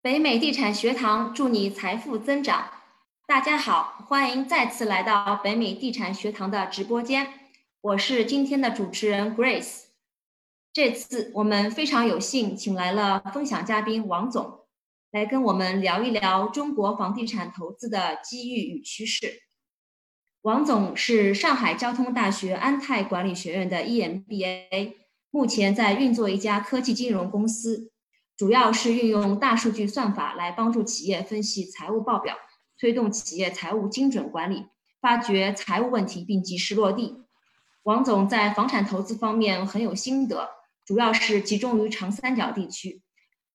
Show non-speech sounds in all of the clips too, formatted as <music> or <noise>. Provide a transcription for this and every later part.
北美地产学堂祝你财富增长。大家好，欢迎再次来到北美地产学堂的直播间，我是今天的主持人 Grace。这次我们非常有幸请来了分享嘉宾王总，来跟我们聊一聊中国房地产投资的机遇与趋势。王总是上海交通大学安泰管理学院的 EMBA，目前在运作一家科技金融公司。主要是运用大数据算法来帮助企业分析财务报表，推动企业财务精准管理，发掘财务问题并及时落地。王总在房产投资方面很有心得，主要是集中于长三角地区，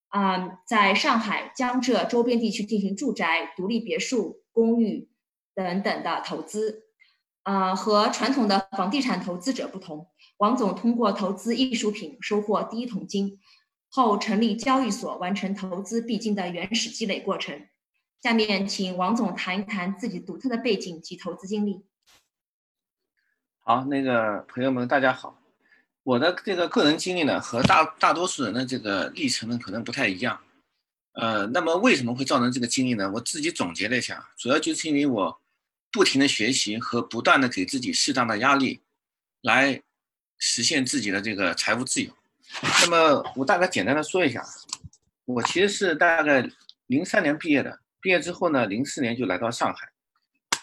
啊，在上海、江浙周边地区进行住宅、独立别墅、公寓等等的投资。啊，和传统的房地产投资者不同，王总通过投资艺术品收获第一桶金。后成立交易所，完成投资必经的原始积累过程。下面请王总谈一谈自己独特的背景及投资经历。好，那个朋友们，大家好。我的这个个人经历呢，和大大多数人的这个历程呢，可能不太一样。呃，那么为什么会造成这个经历呢？我自己总结了一下，主要就是因为我不停的学习和不断的给自己适当的压力，来实现自己的这个财务自由。那么我大概简单的说一下，我其实是大概零三年毕业的，毕业之后呢，零四年就来到上海。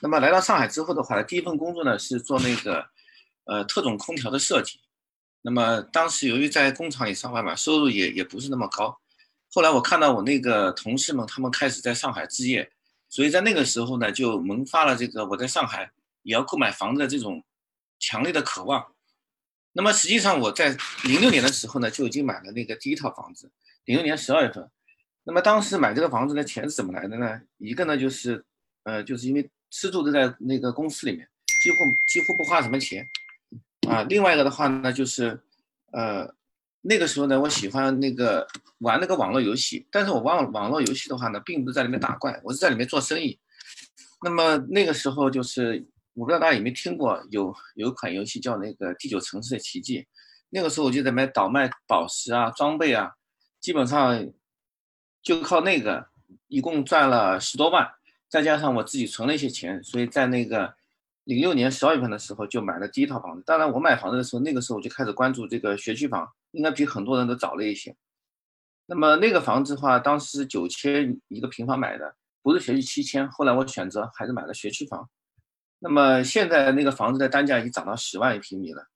那么来到上海之后的话，第一份工作呢是做那个呃特种空调的设计。那么当时由于在工厂里上班嘛，收入也也不是那么高。后来我看到我那个同事们他们开始在上海置业，所以在那个时候呢就萌发了这个我在上海也要购买房子的这种强烈的渴望。那么实际上我在零六年的时候呢，就已经买了那个第一套房子。零六年十二月份，那么当时买这个房子的钱是怎么来的呢？一个呢就是，呃，就是因为吃住都在那个公司里面，几乎几乎不花什么钱，啊。另外一个的话呢，就是，呃，那个时候呢，我喜欢那个玩那个网络游戏，但是我玩网络游戏的话呢，并不是在里面打怪，我是在里面做生意。那么那个时候就是。我不知道大家有没有听过，有有一款游戏叫那个《第九城市的奇迹》，那个时候我就在买倒卖宝石啊、装备啊，基本上就靠那个，一共赚了十多万，再加上我自己存了一些钱，所以在那个零六年十二月份的时候就买了第一套房子。当然，我买房子的时候，那个时候我就开始关注这个学区房，应该比很多人都早了一些。那么那个房子的话，当时九千一个平方买的，不是学区七千。后来我选择还是买了学区房。那么现在那个房子的单价已经涨到十万一平米了，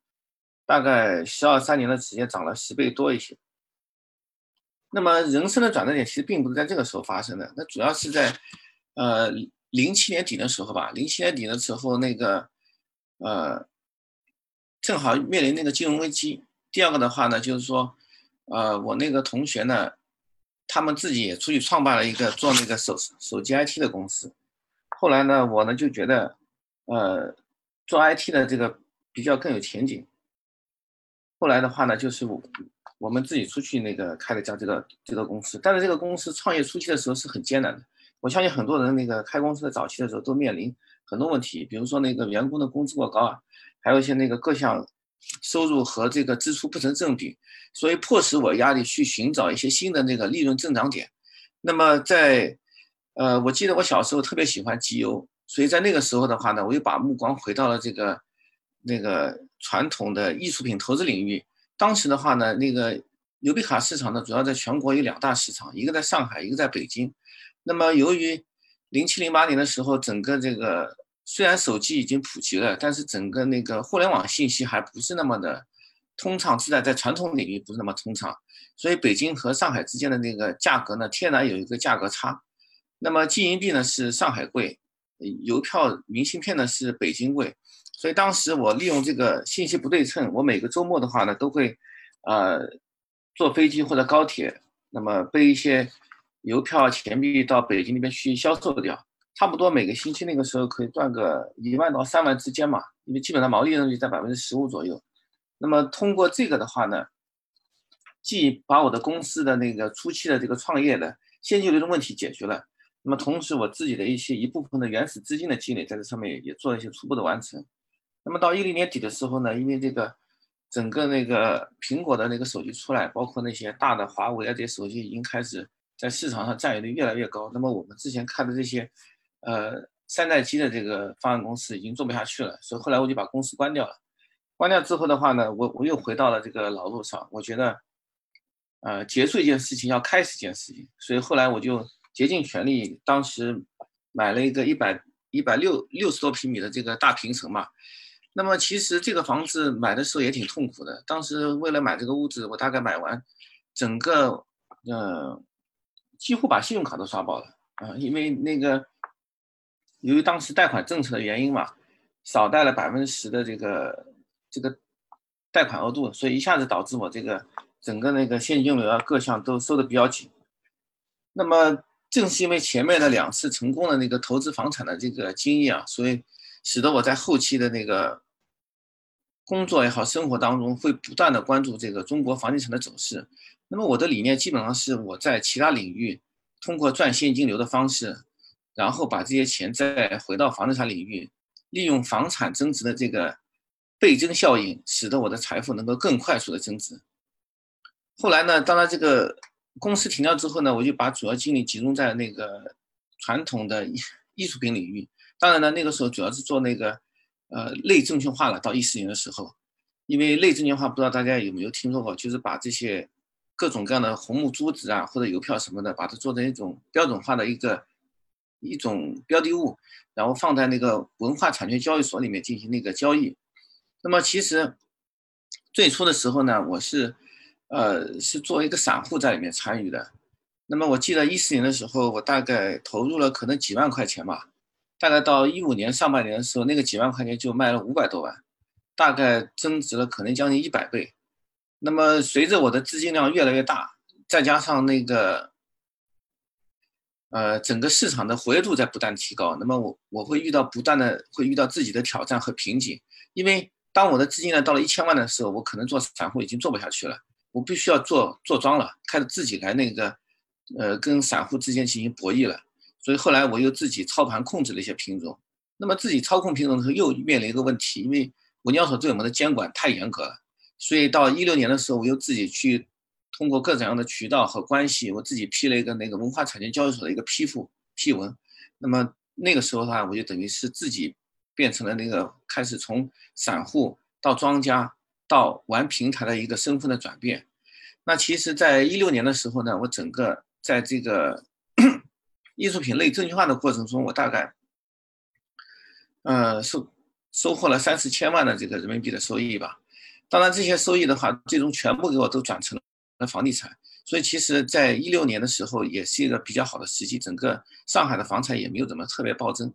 大概十二三年的时间涨了十倍多一些。那么人生的转折点其实并不是在这个时候发生的，那主要是在，呃，零七年底的时候吧。零七年底的时候，那个，呃，正好面临那个金融危机。第二个的话呢，就是说，呃，我那个同学呢，他们自己也出去创办了一个做那个手手机 IT 的公司。后来呢，我呢就觉得。呃，做 IT 的这个比较更有前景。后来的话呢，就是我我们自己出去那个开了家这个这个公司，但是这个公司创业初期的时候是很艰难的。我相信很多人那个开公司的早期的时候都面临很多问题，比如说那个员工的工资过高啊，还有一些那个各项收入和这个支出不成正比，所以迫使我压力去寻找一些新的那个利润增长点。那么在呃，我记得我小时候特别喜欢机油。所以在那个时候的话呢，我又把目光回到了这个那个传统的艺术品投资领域。当时的话呢，那个邮币卡市场呢，主要在全国有两大市场，一个在上海，一个在北京。那么由于零七零八年的时候，整个这个虽然手机已经普及了，但是整个那个互联网信息还不是那么的通畅，自然在传统领域不是那么通畅。所以北京和上海之间的那个价格呢，天然有一个价格差。那么金银币呢是上海贵。邮票、明信片呢是北京贵，所以当时我利用这个信息不对称，我每个周末的话呢都会，呃，坐飞机或者高铁，那么背一些邮票、钱币到北京那边去销售掉，差不多每个星期那个时候可以赚个一万到三万之间嘛，因为基本上毛利润率在百分之十五左右。那么通过这个的话呢，既把我的公司的那个初期的这个创业的现金流的问题解决了。那么同时，我自己的一些一部分的原始资金的积累，在这上面也做了一些初步的完成。那么到一零年底的时候呢，因为这个整个那个苹果的那个手机出来，包括那些大的华为啊这些手机已经开始在市场上占有率越来越高。那么我们之前看的这些，呃，山寨机的这个方案公司已经做不下去了，所以后来我就把公司关掉了。关掉之后的话呢，我我又回到了这个老路上。我觉得，呃，结束一件事情要开始一件事情，所以后来我就竭尽全力，当时买了一个一百一百六六十多平米的这个大平层嘛。那么其实这个房子买的时候也挺痛苦的。当时为了买这个屋子，我大概买完，整个，呃，几乎把信用卡都刷爆了啊！因为那个，由于当时贷款政策的原因嘛，少贷了百分之十的这个这个贷款额度，所以一下子导致我这个整个那个现金流啊各项都收的比较紧。那么正是因为前面的两次成功的那个投资房产的这个经验啊，所以使得我在后期的那个。工作也好，生活当中会不断的关注这个中国房地产的走势。那么我的理念基本上是我在其他领域通过赚现金流的方式，然后把这些钱再回到房地产领域，利用房产增值的这个倍增效应，使得我的财富能够更快速的增值。后来呢，当然这个公司停掉之后呢，我就把主要精力集中在那个传统的艺艺术品领域。当然呢，那个时候主要是做那个。呃，类证券化了。到一四年的时候，因为类证券化，不知道大家有没有听说过，就是把这些各种各样的红木珠子啊，或者邮票什么的，把它做成一种标准化的一个一种标的物，然后放在那个文化产权交易所里面进行那个交易。那么其实最初的时候呢，我是呃是作为一个散户在里面参与的。那么我记得一四年的时候，我大概投入了可能几万块钱吧。大概到一五年上半年的时候，那个几万块钱就卖了五百多万，大概增值了可能将近一百倍。那么随着我的资金量越来越大，再加上那个，呃，整个市场的活跃度在不断提高，那么我我会遇到不断的会遇到自己的挑战和瓶颈。因为当我的资金量到了一千万的时候，我可能做散户已经做不下去了，我必须要做做庄了，开始自己来那个，呃，跟散户之间进行博弈了。所以后来我又自己操盘控制了一些品种，那么自己操控品种的时候又面临一个问题，因为文交所对我们的监管太严格了，所以到一六年的时候，我又自己去通过各种样的渠道和关系，我自己批了一个那个文化产权交易所的一个批复批文，那么那个时候的话，我就等于是自己变成了那个开始从散户到庄家到玩平台的一个身份的转变。那其实，在一六年的时候呢，我整个在这个。<clears throat> 艺术品类证券化的过程中，我大概，呃，收收获了三四千万的这个人民币的收益吧。当然，这些收益的话，最终全部给我都转成了房地产。所以，其实，在一六年的时候，也是一个比较好的时机，整个上海的房产也没有怎么特别暴增。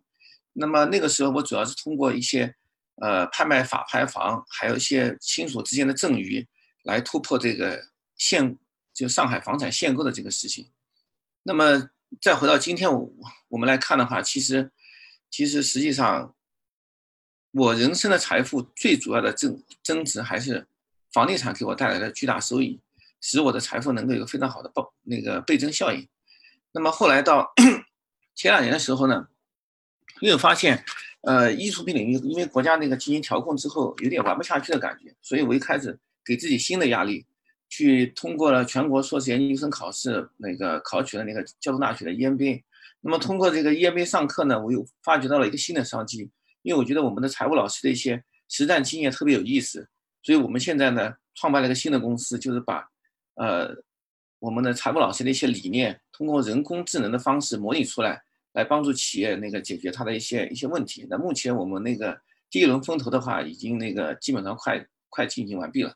那么那个时候，我主要是通过一些，呃，拍卖法拍房，还有一些亲属之间的赠与，来突破这个限，就上海房产限购的这个事情。那么。再回到今天，我我们来看的话，其实，其实实际上，我人生的财富最主要的增增值还是房地产给我带来的巨大收益，使我的财富能够有非常好的报那个倍增效应。那么后来到 <coughs> 前两年的时候呢，又发现，呃，艺术品领域因为国家那个进行调控之后，有点玩不下去的感觉，所以我一开始给自己新的压力。去通过了全国硕士研究生考试，那个考取了那个交通大学的 EMBA。那么通过这个 EMBA 上课呢，我又发掘到了一个新的商机。因为我觉得我们的财务老师的一些实战经验特别有意思，所以我们现在呢创办了一个新的公司，就是把呃我们的财务老师的一些理念，通过人工智能的方式模拟出来，来帮助企业那个解决它的一些一些问题。那目前我们那个第一轮风投的话，已经那个基本上快快进行完毕了。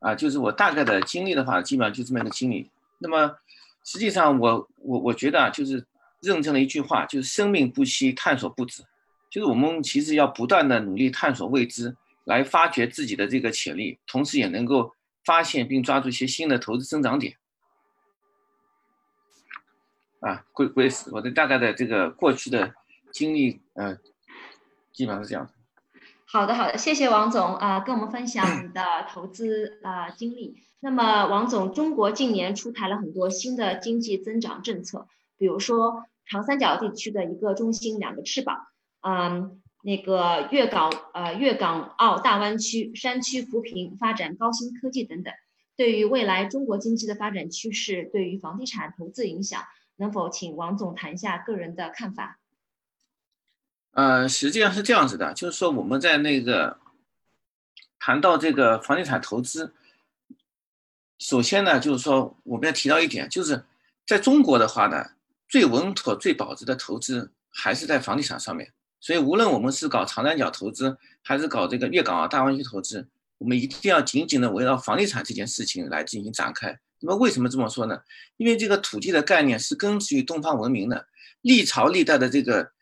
啊，就是我大概的经历的话，基本上就这么一个经历。那么，实际上我我我觉得啊，就是认证了一句话，就是生命不息，探索不止。就是我们其实要不断的努力探索未知，来发掘自己的这个潜力，同时也能够发现并抓住一些新的投资增长点。啊，归归，我的大概的这个过去的经历，呃，基本上是这样的。好的，好的，谢谢王总啊，跟我们分享你的投资啊经历。那么，王总，中国近年出台了很多新的经济增长政策，比如说长三角地区的一个中心两个翅膀，嗯，那个粤港呃粤港澳大湾区山区扶贫发展高新科技等等。对于未来中国经济的发展趋势，对于房地产投资影响，能否请王总谈一下个人的看法？呃，实际上是这样子的，就是说我们在那个谈到这个房地产投资，首先呢，就是说我们要提到一点，就是在中国的话呢，最稳妥、最保值的投资还是在房地产上面。所以，无论我们是搞长三角投资，还是搞这个粤港澳大湾区投资，我们一定要紧紧的围绕房地产这件事情来进行展开。那么，为什么这么说呢？因为这个土地的概念是根植于东方文明的，历朝历代的这个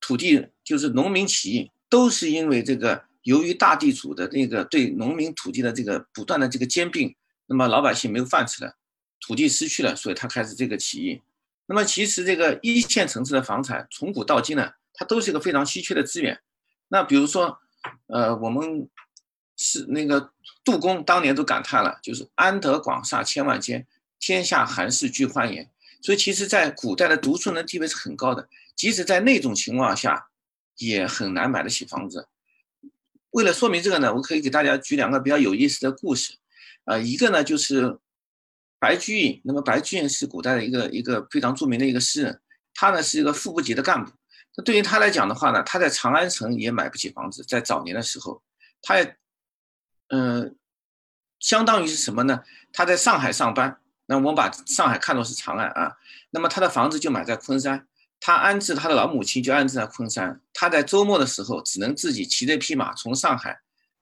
土地，就是农民起义，都是因为这个由于大地主的那个对农民土地的这个不断的这个兼并，那么老百姓没有饭吃了，土地失去了，所以他开始这个起义。那么，其实这个一线城市的房产从古到今呢？它都是一个非常稀缺的资源。那比如说，呃，我们是那个杜公当年都感叹了，就是安得广厦千万间，天下寒士俱欢颜。所以，其实，在古代的读书人地位是很高的，即使在那种情况下，也很难买得起房子。为了说明这个呢，我可以给大家举两个比较有意思的故事。呃，一个呢就是白居易。那么，白居易是古代的一个一个非常著名的一个诗人，他呢是一个副部级的干部。那对于他来讲的话呢，他在长安城也买不起房子。在早年的时候，他也，嗯，相当于是什么呢？他在上海上班，那我们把上海看作是长安啊。那么他的房子就买在昆山，他安置他的老母亲就安置在昆山。他在周末的时候只能自己骑着匹马从上海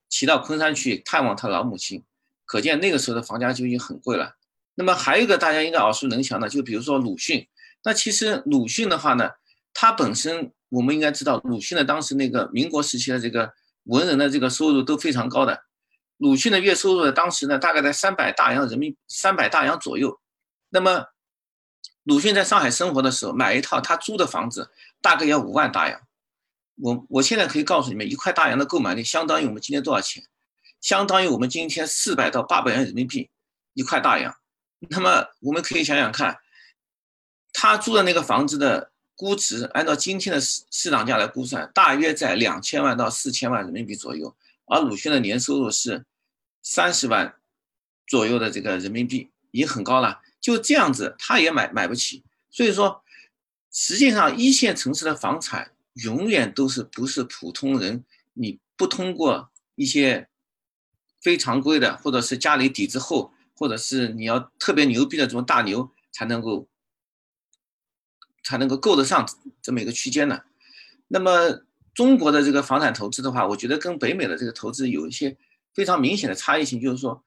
骑到昆山去探望他老母亲。可见那个时候的房价就已经很贵了。那么还有一个大家应该耳熟能详的，就比如说鲁迅。那其实鲁迅的话呢？他本身，我们应该知道，鲁迅的当时那个民国时期的这个文人的这个收入都非常高的。鲁迅的月收入呢，当时呢大概在三百大洋人民三百大洋左右。那么，鲁迅在上海生活的时候，买一套他租的房子大概要五万大洋。我我现在可以告诉你们，一块大洋的购买力相当于我们今天多少钱？相当于我们今天四百到八百元人民币一块大洋。那么我们可以想想看，他租的那个房子的。估值按照今天的市市场价来估算，大约在两千万到四千万人民币左右。而鲁迅的年收入是三十万左右的这个人民币，已经很高了。就这样子，他也买买不起。所以说，实际上一线城市的房产永远都是不是普通人，你不通过一些非常规的，或者是家里底子厚，或者是你要特别牛逼的这种大牛才能够。才能够够得上这么一个区间呢。那么中国的这个房产投资的话，我觉得跟北美的这个投资有一些非常明显的差异性，就是说，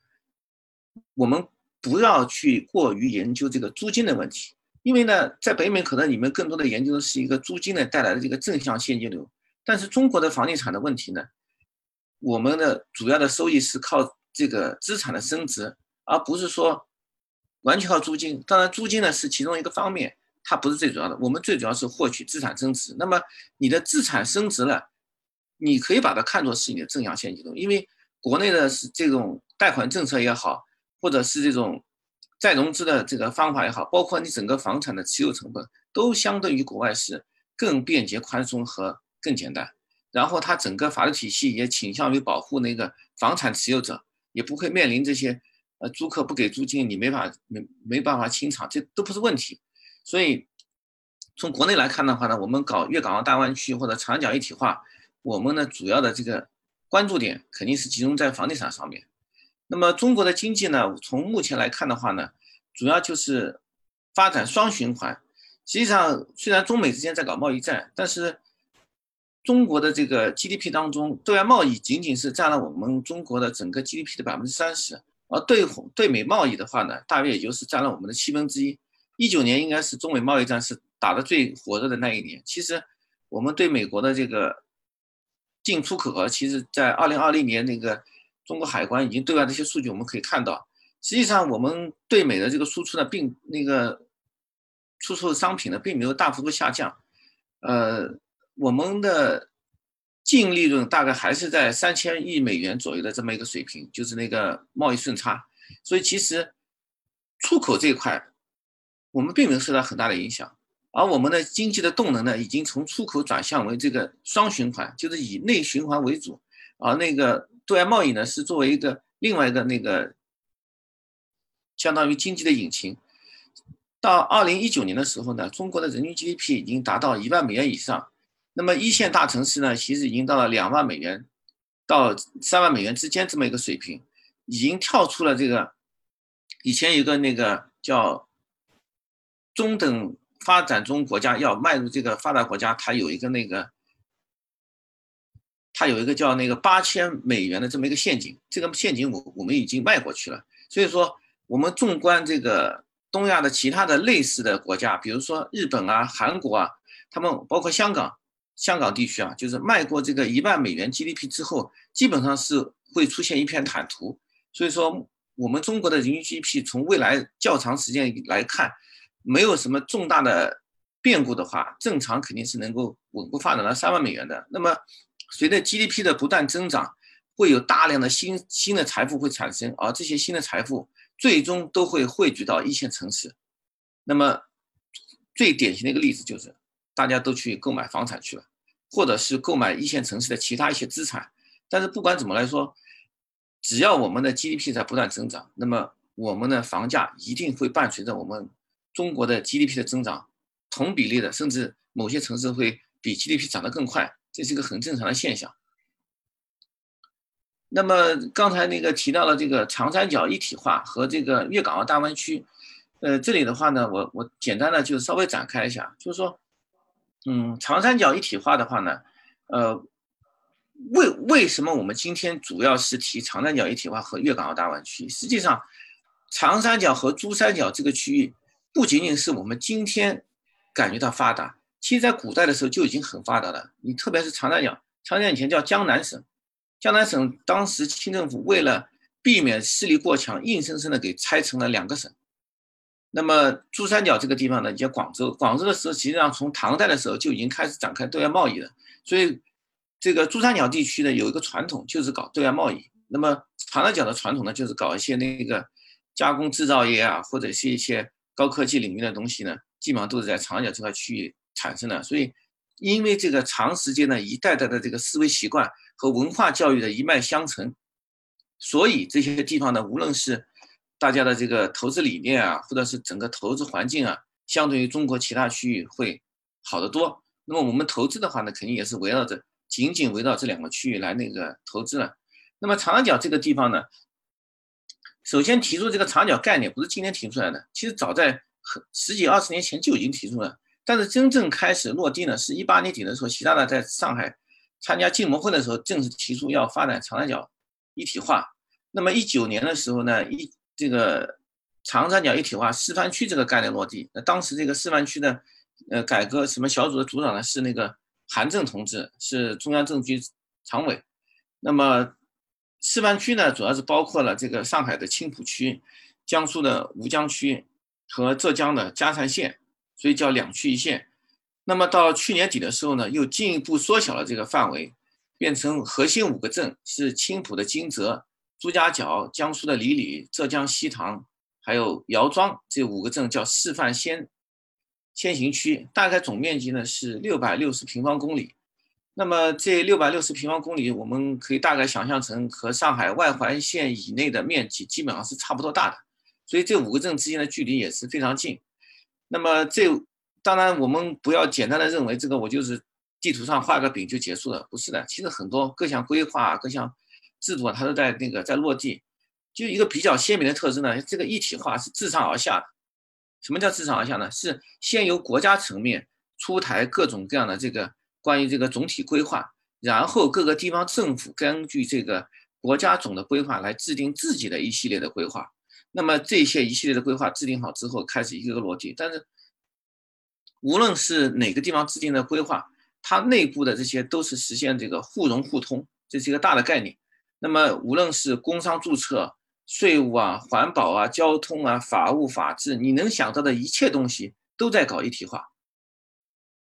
我们不要去过于研究这个租金的问题，因为呢，在北美可能你们更多的研究的是一个租金呢带来的这个正向现金流，但是中国的房地产的问题呢，我们的主要的收益是靠这个资产的升值，而不是说完全靠租金。当然，租金呢是其中一个方面。它不是最主要的，我们最主要是获取资产增值。那么你的资产升值了，你可以把它看作是你的正向现金流，因为国内的是这种贷款政策也好，或者是这种再融资的这个方法也好，包括你整个房产的持有成本，都相对于国外是更便捷、宽松和更简单。然后它整个法律体系也倾向于保护那个房产持有者，也不会面临这些呃租客不给租金，你没法没没办法清偿，这都不是问题。所以，从国内来看的话呢，我们搞粤港澳大湾区或者长江一体化，我们呢主要的这个关注点肯定是集中在房地产上面。那么中国的经济呢，从目前来看的话呢，主要就是发展双循环。实际上，虽然中美之间在搞贸易战，但是中国的这个 GDP 当中，对外贸易仅仅是占了我们中国的整个 GDP 的百分之三十，而对对美贸易的话呢，大约也就是占了我们的七分之一。一九年应该是中美贸易战是打得最火热的那一年。其实，我们对美国的这个进出口额，其实在二零二零年那个中国海关已经对外的一些数据，我们可以看到，实际上我们对美的这个输出呢，并那个出售商品呢，并没有大幅度下降。呃，我们的净利润大概还是在三千亿美元左右的这么一个水平，就是那个贸易顺差。所以，其实出口这一块。我们并没有受到很大的影响，而我们的经济的动能呢，已经从出口转向为这个双循环，就是以内循环为主，而那个对外贸易呢，是作为一个另外一个那个相当于经济的引擎。到二零一九年的时候呢，中国的人均 GDP 已经达到一万美元以上。那么一线大城市呢，其实已经到了两万美元到三万美元之间这么一个水平，已经跳出了这个以前有个那个叫中等发展中国家要迈入这个发达国家，它有一个那个它有一个叫那个八千美元的这么一个陷阱，这个陷阱我我们已经迈过去了。所以说，我们纵观这个东亚的其他的类似的国家，比如说日本啊、韩国啊，他们包括香港。香港地区啊，就是迈过这个一万美元 GDP 之后，基本上是会出现一片坦途。所以说，我们中国的人均 GDP 从未来较长时间来看，没有什么重大的变故的话，正常肯定是能够稳步发展到三万美元的。那么，随着 GDP 的不断增长，会有大量的新新的财富会产生，而这些新的财富最终都会汇聚到一线城市。那么，最典型的一个例子就是，大家都去购买房产去了。或者是购买一线城市的其他一些资产，但是不管怎么来说，只要我们的 GDP 在不断增长，那么我们的房价一定会伴随着我们中国的 GDP 的增长同比例的，甚至某些城市会比 GDP 涨得更快，这是一个很正常的现象。那么刚才那个提到了这个长三角一体化和这个粤港澳大湾区，呃，这里的话呢，我我简单的就稍微展开一下，就是说。嗯，长三角一体化的话呢，呃，为为什么我们今天主要是提长三角一体化和粤港澳大湾区？实际上，长三角和珠三角这个区域不仅仅是我们今天感觉到发达，其实在古代的时候就已经很发达了。你特别是长三角，长三角以前叫江南省，江南省当时清政府为了避免势力过强，硬生生的给拆成了两个省。那么珠三角这个地方呢，叫广州。广州的时候，实际上从唐代的时候就已经开始展开对外贸易了。所以，这个珠三角地区呢，有一个传统就是搞对外贸易。那么长三角的传统呢，就是搞一些那个加工制造业啊，或者是一些高科技领域的东西呢，基本上都是在长三角这块区域产生的。所以，因为这个长时间的一代代的这个思维习惯和文化教育的一脉相承，所以这些地方呢，无论是大家的这个投资理念啊，或者是整个投资环境啊，相对于中国其他区域会好得多。那么我们投资的话呢，肯定也是围绕着紧紧围绕这两个区域来那个投资了。那么长三角这个地方呢，首先提出这个长角概念不是今天提出来的，其实早在十几二十年前就已经提出了。但是真正开始落地呢，是一八年底的时候，习大大在上海参加进博会的时候，正式提出要发展长三角一体化。那么一九年的时候呢，一这个长三角一体化示范区这个概念落地，那当时这个示范区的呃改革什么小组的组长呢是那个韩正同志，是中央政治局常委。那么示范区呢，主要是包括了这个上海的青浦区、江苏的吴江区和浙江的嘉善县，所以叫两区一县。那么到去年底的时候呢，又进一步缩小了这个范围，变成核心五个镇是青浦的金泽。朱家角、江苏的醴里、浙江西塘，还有姚庄这五个镇叫示范先先行区，大概总面积呢是六百六十平方公里。那么这六百六十平方公里，我们可以大概想象成和上海外环线以内的面积基本上是差不多大的，所以这五个镇之间的距离也是非常近。那么这当然我们不要简单的认为这个我就是地图上画个饼就结束了，不是的，其实很多各项规划、各项。制度啊，它都在那个在落地，就一个比较鲜明的特征呢。这个一体化是自上而下的。什么叫自上而下呢？是先由国家层面出台各种各样的这个关于这个总体规划，然后各个地方政府根据这个国家总的规划来制定自己的一系列的规划。那么这些一系列的规划制定好之后，开始一个个落地。但是无论是哪个地方制定的规划，它内部的这些都是实现这个互融互通，这是一个大的概念。那么，无论是工商注册、税务啊、环保啊、交通啊、法务、法治，你能想到的一切东西都在搞一体化。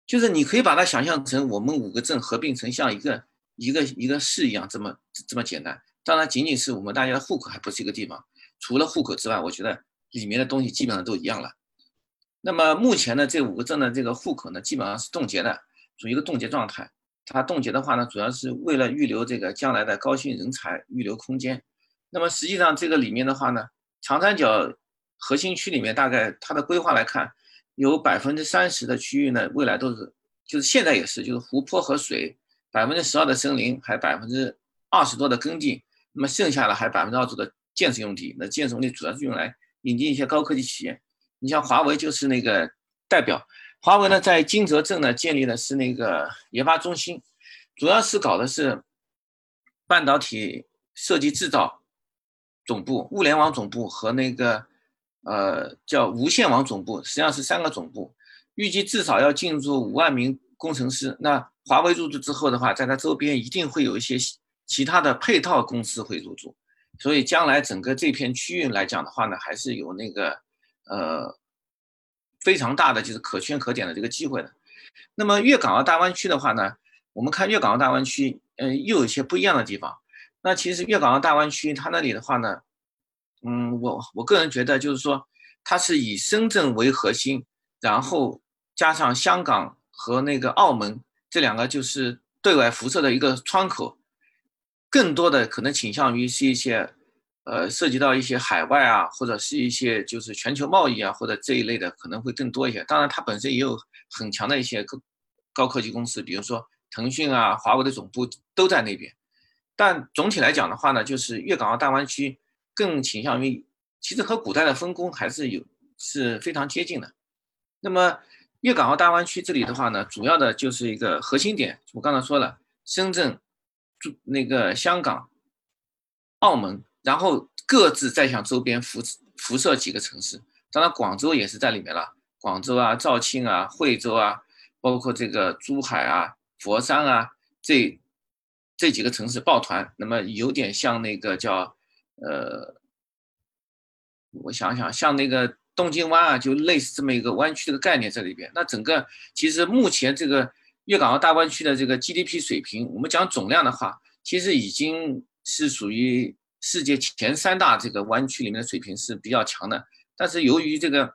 就是你可以把它想象成我们五个镇合并成像一个一个一个市一样，这么这么简单。当然，仅仅是我们大家的户口还不是一个地方，除了户口之外，我觉得里面的东西基本上都一样了。那么目前呢，这五个镇的这个户口呢，基本上是冻结的，处于一个冻结状态。它冻结的话呢，主要是为了预留这个将来的高新人才，预留空间。那么实际上这个里面的话呢，长三角核心区里面，大概它的规划来看，有百分之三十的区域呢，未来都是就是现在也是，就是湖泊和水，百分之十二的森林，还百分之二十多的耕地，那么剩下的还百分之二十的建设用地。那建设用地主要是用来引进一些高科技企业。你像华为就是那个代表，华为呢在金泽镇呢建立的是那个研发中心，主要是搞的是半导体设计制造总部、物联网总部和那个呃叫无线网总部，实际上是三个总部，预计至少要进驻五万名工程师。那华为入驻之后的话，在它周边一定会有一些其他的配套公司会入驻，所以将来整个这片区域来讲的话呢，还是有那个。呃，非常大的就是可圈可点的这个机会的。那么粤港澳大湾区的话呢，我们看粤港澳大湾区，嗯，又有一些不一样的地方。那其实粤港澳大湾区它那里的话呢，嗯，我我个人觉得就是说，它是以深圳为核心，然后加上香港和那个澳门这两个就是对外辐射的一个窗口，更多的可能倾向于是一些。呃，涉及到一些海外啊，或者是一些就是全球贸易啊，或者这一类的可能会更多一些。当然，它本身也有很强的一些高高科技公司，比如说腾讯啊、华为的总部都在那边。但总体来讲的话呢，就是粤港澳大湾区更倾向于，其实和古代的分工还是有是非常接近的。那么粤港澳大湾区这里的话呢，主要的就是一个核心点，我刚才说了，深圳、那个香港、澳门。然后各自再向周边辐辐射几个城市，当然广州也是在里面了。广州啊、肇庆啊、惠州啊，包括这个珠海啊、佛山啊，这这几个城市抱团，那么有点像那个叫呃，我想想，像那个东京湾啊，就类似这么一个湾区的概念在里边。那整个其实目前这个粤港澳大湾区的这个 GDP 水平，我们讲总量的话，其实已经是属于。世界前三大这个湾区里面的水平是比较强的，但是由于这个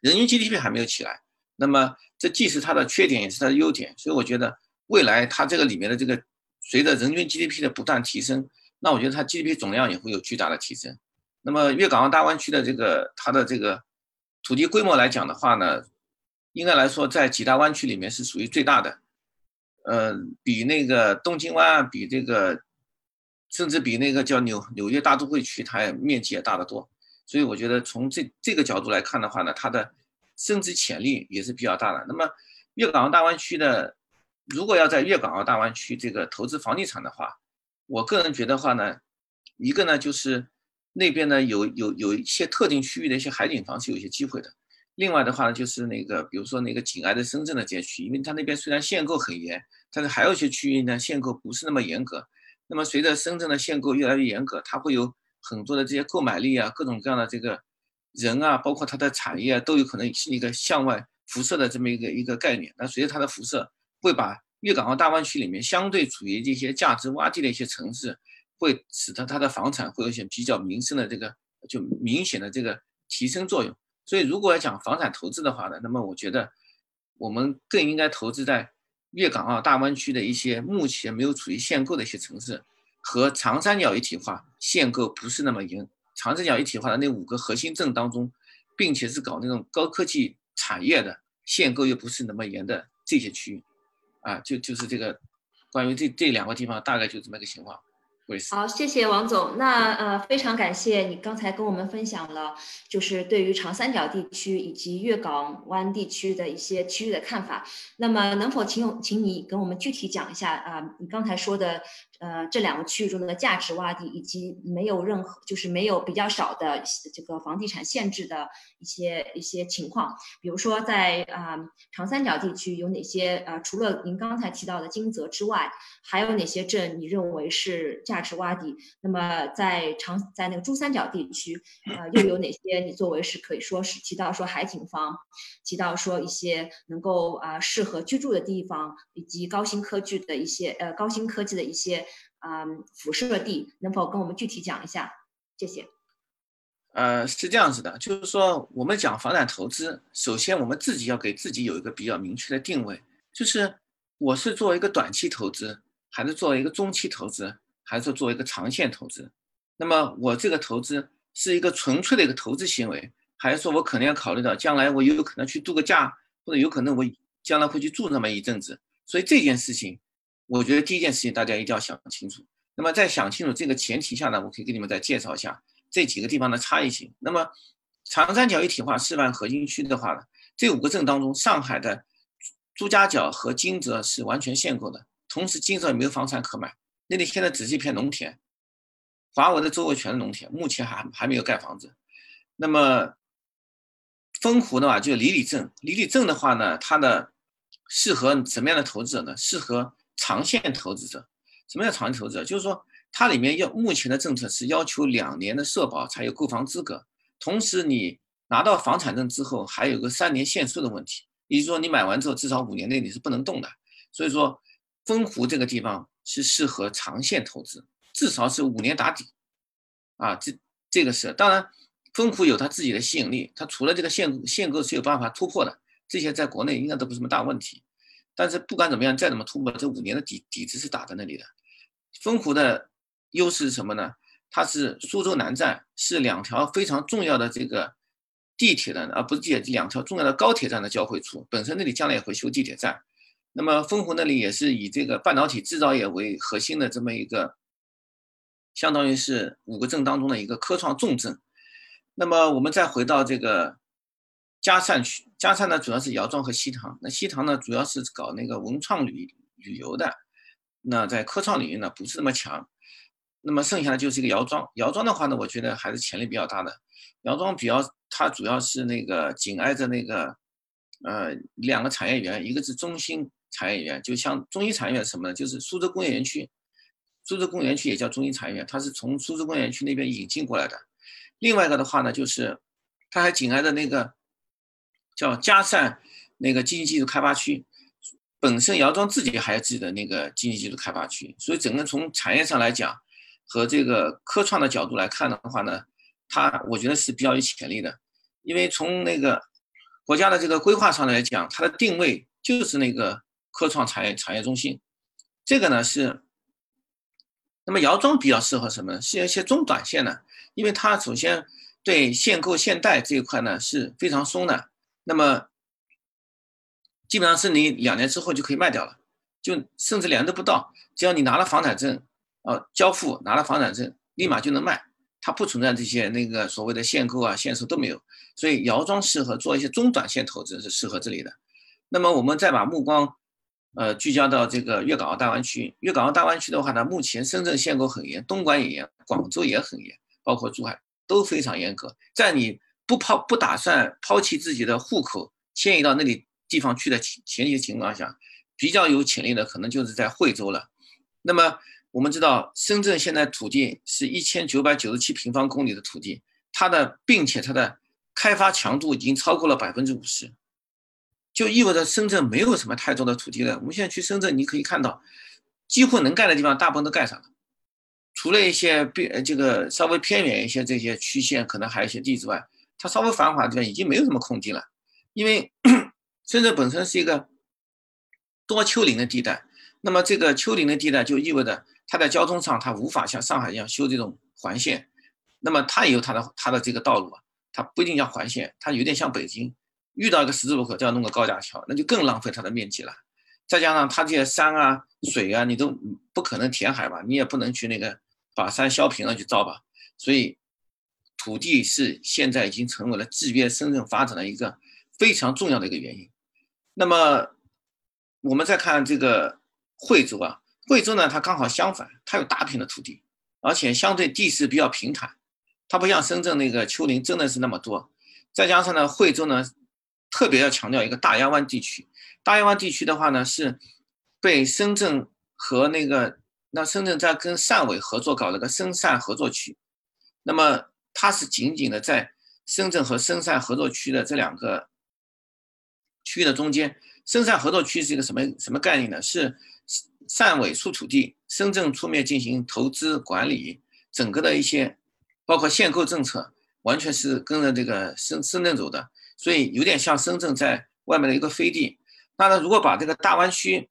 人均 GDP 还没有起来，那么这既是它的缺点，也是它的优点。所以我觉得未来它这个里面的这个随着人均 GDP 的不断提升，那我觉得它 GDP 总量也会有巨大的提升。那么粤港澳大湾区的这个它的这个土地规模来讲的话呢，应该来说在几大湾区里面是属于最大的，呃，比那个东京湾，比这个。甚至比那个叫纽纽约大都会区，它面积也大得多，所以我觉得从这这个角度来看的话呢，它的升值潜力也是比较大的。那么粤港澳大湾区的，如果要在粤港澳大湾区这个投资房地产的话，我个人觉得话呢，一个呢就是那边呢有有有一些特定区域的一些海景房是有一些机会的。另外的话呢，就是那个比如说那个紧挨着深圳的街区，因为它那边虽然限购很严，但是还有一些区域呢限购不是那么严格。那么随着深圳的限购越来越严格，它会有很多的这些购买力啊，各种各样的这个人啊，包括它的产业啊，都有可能是一个向外辐射的这么一个一个概念。那随着它的辐射，会把粤港澳大湾区里面相对处于这些价值洼地的一些城市，会使得它的房产会有一些比较民生的这个就明显的这个提升作用。所以如果要讲房产投资的话呢，那么我觉得我们更应该投资在。粤港澳大湾区的一些目前没有处于限购的一些城市，和长三角一体化限购不是那么严，长三角一体化的那五个核心镇当中，并且是搞那种高科技产业的限购又不是那么严的这些区域，啊，就就是这个关于这这两个地方大概就这么个情况。好，谢谢王总。那呃，非常感谢你刚才跟我们分享了，就是对于长三角地区以及粤港湾地区的一些区域的看法。那么，能否请请你跟我们具体讲一下啊？你刚才说的。呃，这两个区域中的价值洼地，以及没有任何，就是没有比较少的这个房地产限制的一些一些情况，比如说在啊长三角地区有哪些？呃，除了您刚才提到的金泽之外，还有哪些镇你认为是价值洼地？那么在长在那个珠三角地区，呃，又有哪些你作为是可以说是提到说海景房，提到说一些能够啊适合居住的地方，以及高新科技的一些呃高新科技的一些。啊，辐射地能否跟我们具体讲一下？谢谢。呃，是这样子的，就是说我们讲房产投资，首先我们自己要给自己有一个比较明确的定位，就是我是做一个短期投资，还是做一个中期投资，还是做一个长线投资？那么我这个投资是一个纯粹的一个投资行为，还是说我可能要考虑到将来我有可能去度个假，或者有可能我将来会去住那么一阵子？所以这件事情，我觉得第一件事情大家一定要想清楚。那么在想清楚这个前提下呢，我可以给你们再介绍一下这几个地方的差异性。那么长三角一体化示范核心区的话呢，这五个镇当中，上海的朱家角和金泽是完全限购的，同时金泽也没有房产可买，那里现在只是一片农田。华为的周围全是农田，目前还还没有盖房子。那么，丰湖的话就李李镇，李李镇的话呢，它的适合什么样的投资者呢？适合长线投资者。什么叫长线投资者？就是说它里面要目前的政策是要求两年的社保才有购房资格，同时你拿到房产证之后还有个三年限售的问题，也就是说你买完之后至少五年内你是不能动的。所以说，丰湖这个地方是适合长线投资。至少是五年打底，啊，这这个是当然，丰湖有它自己的吸引力，它除了这个限限购是有办法突破的，这些在国内应该都不是什么大问题。但是不管怎么样，再怎么突破，这五年的底底子是打在那里的。丰湖的优势是什么呢？它是苏州南站，是两条非常重要的这个地铁的，而不是地铁两条重要的高铁站的交汇处。本身那里将来也会修地铁站，那么丰湖那里也是以这个半导体制造业为核心的这么一个。相当于是五个镇当中的一个科创重镇。那么我们再回到这个嘉善区，嘉善呢主要是姚庄和西塘。那西塘呢主要是搞那个文创旅旅游的，那在科创领域呢不是那么强。那么剩下的就是一个姚庄。姚庄的话呢，我觉得还是潜力比较大的。姚庄比较它主要是那个紧挨着那个呃两个产业园，一个是中心产业园，就像中心产业园什么呢？就是苏州工业园区。苏州工业园区也叫中心产业园，它是从苏州工业园区那边引进过来的。另外一个的话呢，就是它还紧挨着那个叫嘉善那个经济技术开发区，本身姚庄自己还有自己的那个经济技术开发区，所以整个从产业上来讲和这个科创的角度来看的话呢，它我觉得是比较有潜力的。因为从那个国家的这个规划上来讲，它的定位就是那个科创产业产业中心，这个呢是。那么姚庄比较适合什么呢？是一些中短线的，因为它首先对限购限贷这一块呢是非常松的。那么基本上是你两年之后就可以卖掉了，就甚至两年都不到，只要你拿了房产证，呃，交付拿了房产证，立马就能卖，它不存在这些那个所谓的限购啊、限售都没有。所以姚庄适合做一些中短线投资，是适合这里的。那么我们再把目光。呃，聚焦到这个粤港澳大湾区。粤港澳大湾区的话呢，目前深圳限购很严，东莞也严，广州也很严，包括珠海都非常严格。在你不抛不打算抛弃自己的户口，迁移到那里地方去的前前提情况下，比较有潜力的可能就是在惠州了。那么我们知道，深圳现在土地是一千九百九十七平方公里的土地，它的并且它的开发强度已经超过了百分之五十。就意味着深圳没有什么太多的土地了。我们现在去深圳，你可以看到，几乎能盖的地方大部分都盖上了，除了一些边这个稍微偏远一些这些区县可能还有一些地之外，它稍微繁华的地方已经没有什么空地了。因为 <clears throat> 深圳本身是一个多丘陵的地带，那么这个丘陵的地带就意味着它在交通上它无法像上海一样修这种环线，那么它也有它的它的这个道路啊，它不一定叫环线，它有点像北京。遇到一个十字路口就要弄个高架桥，那就更浪费它的面积了。再加上它这些山啊、水啊，你都不可能填海吧？你也不能去那个把山削平了去造吧？所以，土地是现在已经成为了制约深圳发展的一个非常重要的一个原因。那么，我们再看这个惠州啊，惠州呢，它刚好相反，它有大片的土地，而且相对地势比较平坦，它不像深圳那个丘陵真的是那么多。再加上呢，惠州呢。特别要强调一个大亚湾地区，大亚湾地区的话呢，是被深圳和那个那深圳在跟汕尾合作搞了个深汕合作区，那么它是紧紧的在深圳和深汕合作区的这两个区域的中间。深汕合作区是一个什么什么概念呢？是汕尾出土地，深圳出面进行投资管理，整个的一些包括限购政策，完全是跟着这个深深圳走的。所以有点像深圳在外面的一个飞地，那呢，如果把这个大湾区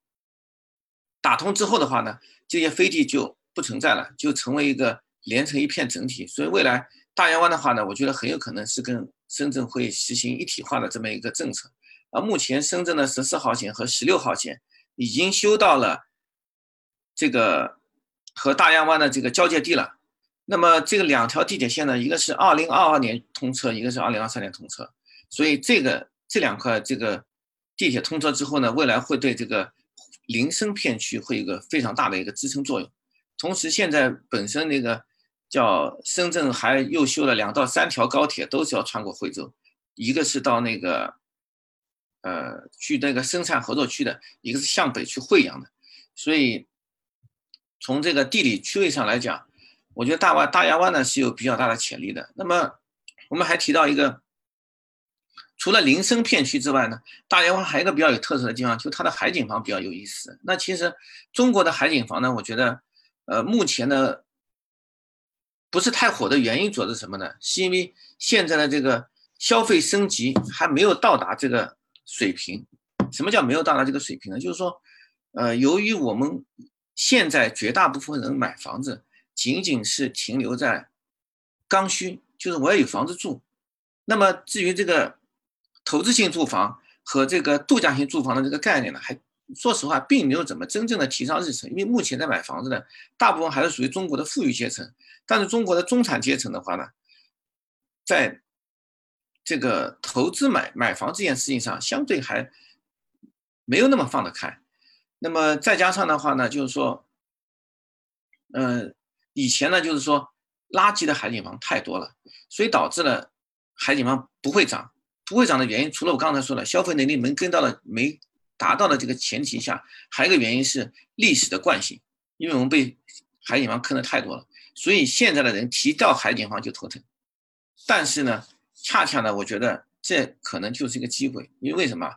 打通之后的话呢，这些飞地就不存在了，就成为一个连成一片整体。所以未来大洋湾的话呢，我觉得很有可能是跟深圳会实行一体化的这么一个政策。啊目前深圳的十四号线和十六号线已经修到了这个和大洋湾的这个交界地了。那么这个两条地铁线呢，一个是二零二二年通车，一个是二零二三年通车。所以这个这两块这个地铁通车之后呢，未来会对这个林深片区会有一个非常大的一个支撑作用。同时，现在本身那个叫深圳还又修了两到三条高铁，都是要穿过惠州，一个是到那个。呃，去那个生产合作区的一个是向北去惠阳的，所以从这个地理区位上来讲，我觉得大湾大亚湾呢是有比较大的潜力的。那么我们还提到一个，除了林深片区之外呢，大亚湾还有一个比较有特色的地方，就它的海景房比较有意思。那其实中国的海景房呢，我觉得呃目前呢不是太火的原因主要是什么呢？是因为现在的这个消费升级还没有到达这个。水平，什么叫没有到达这个水平呢？就是说，呃，由于我们现在绝大部分人买房子，仅仅是停留在刚需，就是我要有房子住。那么至于这个投资性住房和这个度假性住房的这个概念呢，还说实话并没有怎么真正的提上日程。因为目前在买房子的大部分还是属于中国的富裕阶层，但是中国的中产阶层的话呢，在这个投资买买房这件事情上，相对还没有那么放得开。那么再加上的话呢，就是说，嗯，以前呢，就是说垃圾的海景房太多了，所以导致了海景房不会涨。不会涨的原因，除了我刚才说的消费能力没跟到的、没达到的这个前提下，还有一个原因是历史的惯性，因为我们被海景房坑的太多了，所以现在的人提到海景房就头疼。但是呢。恰恰呢，我觉得这可能就是一个机会，因为为什么？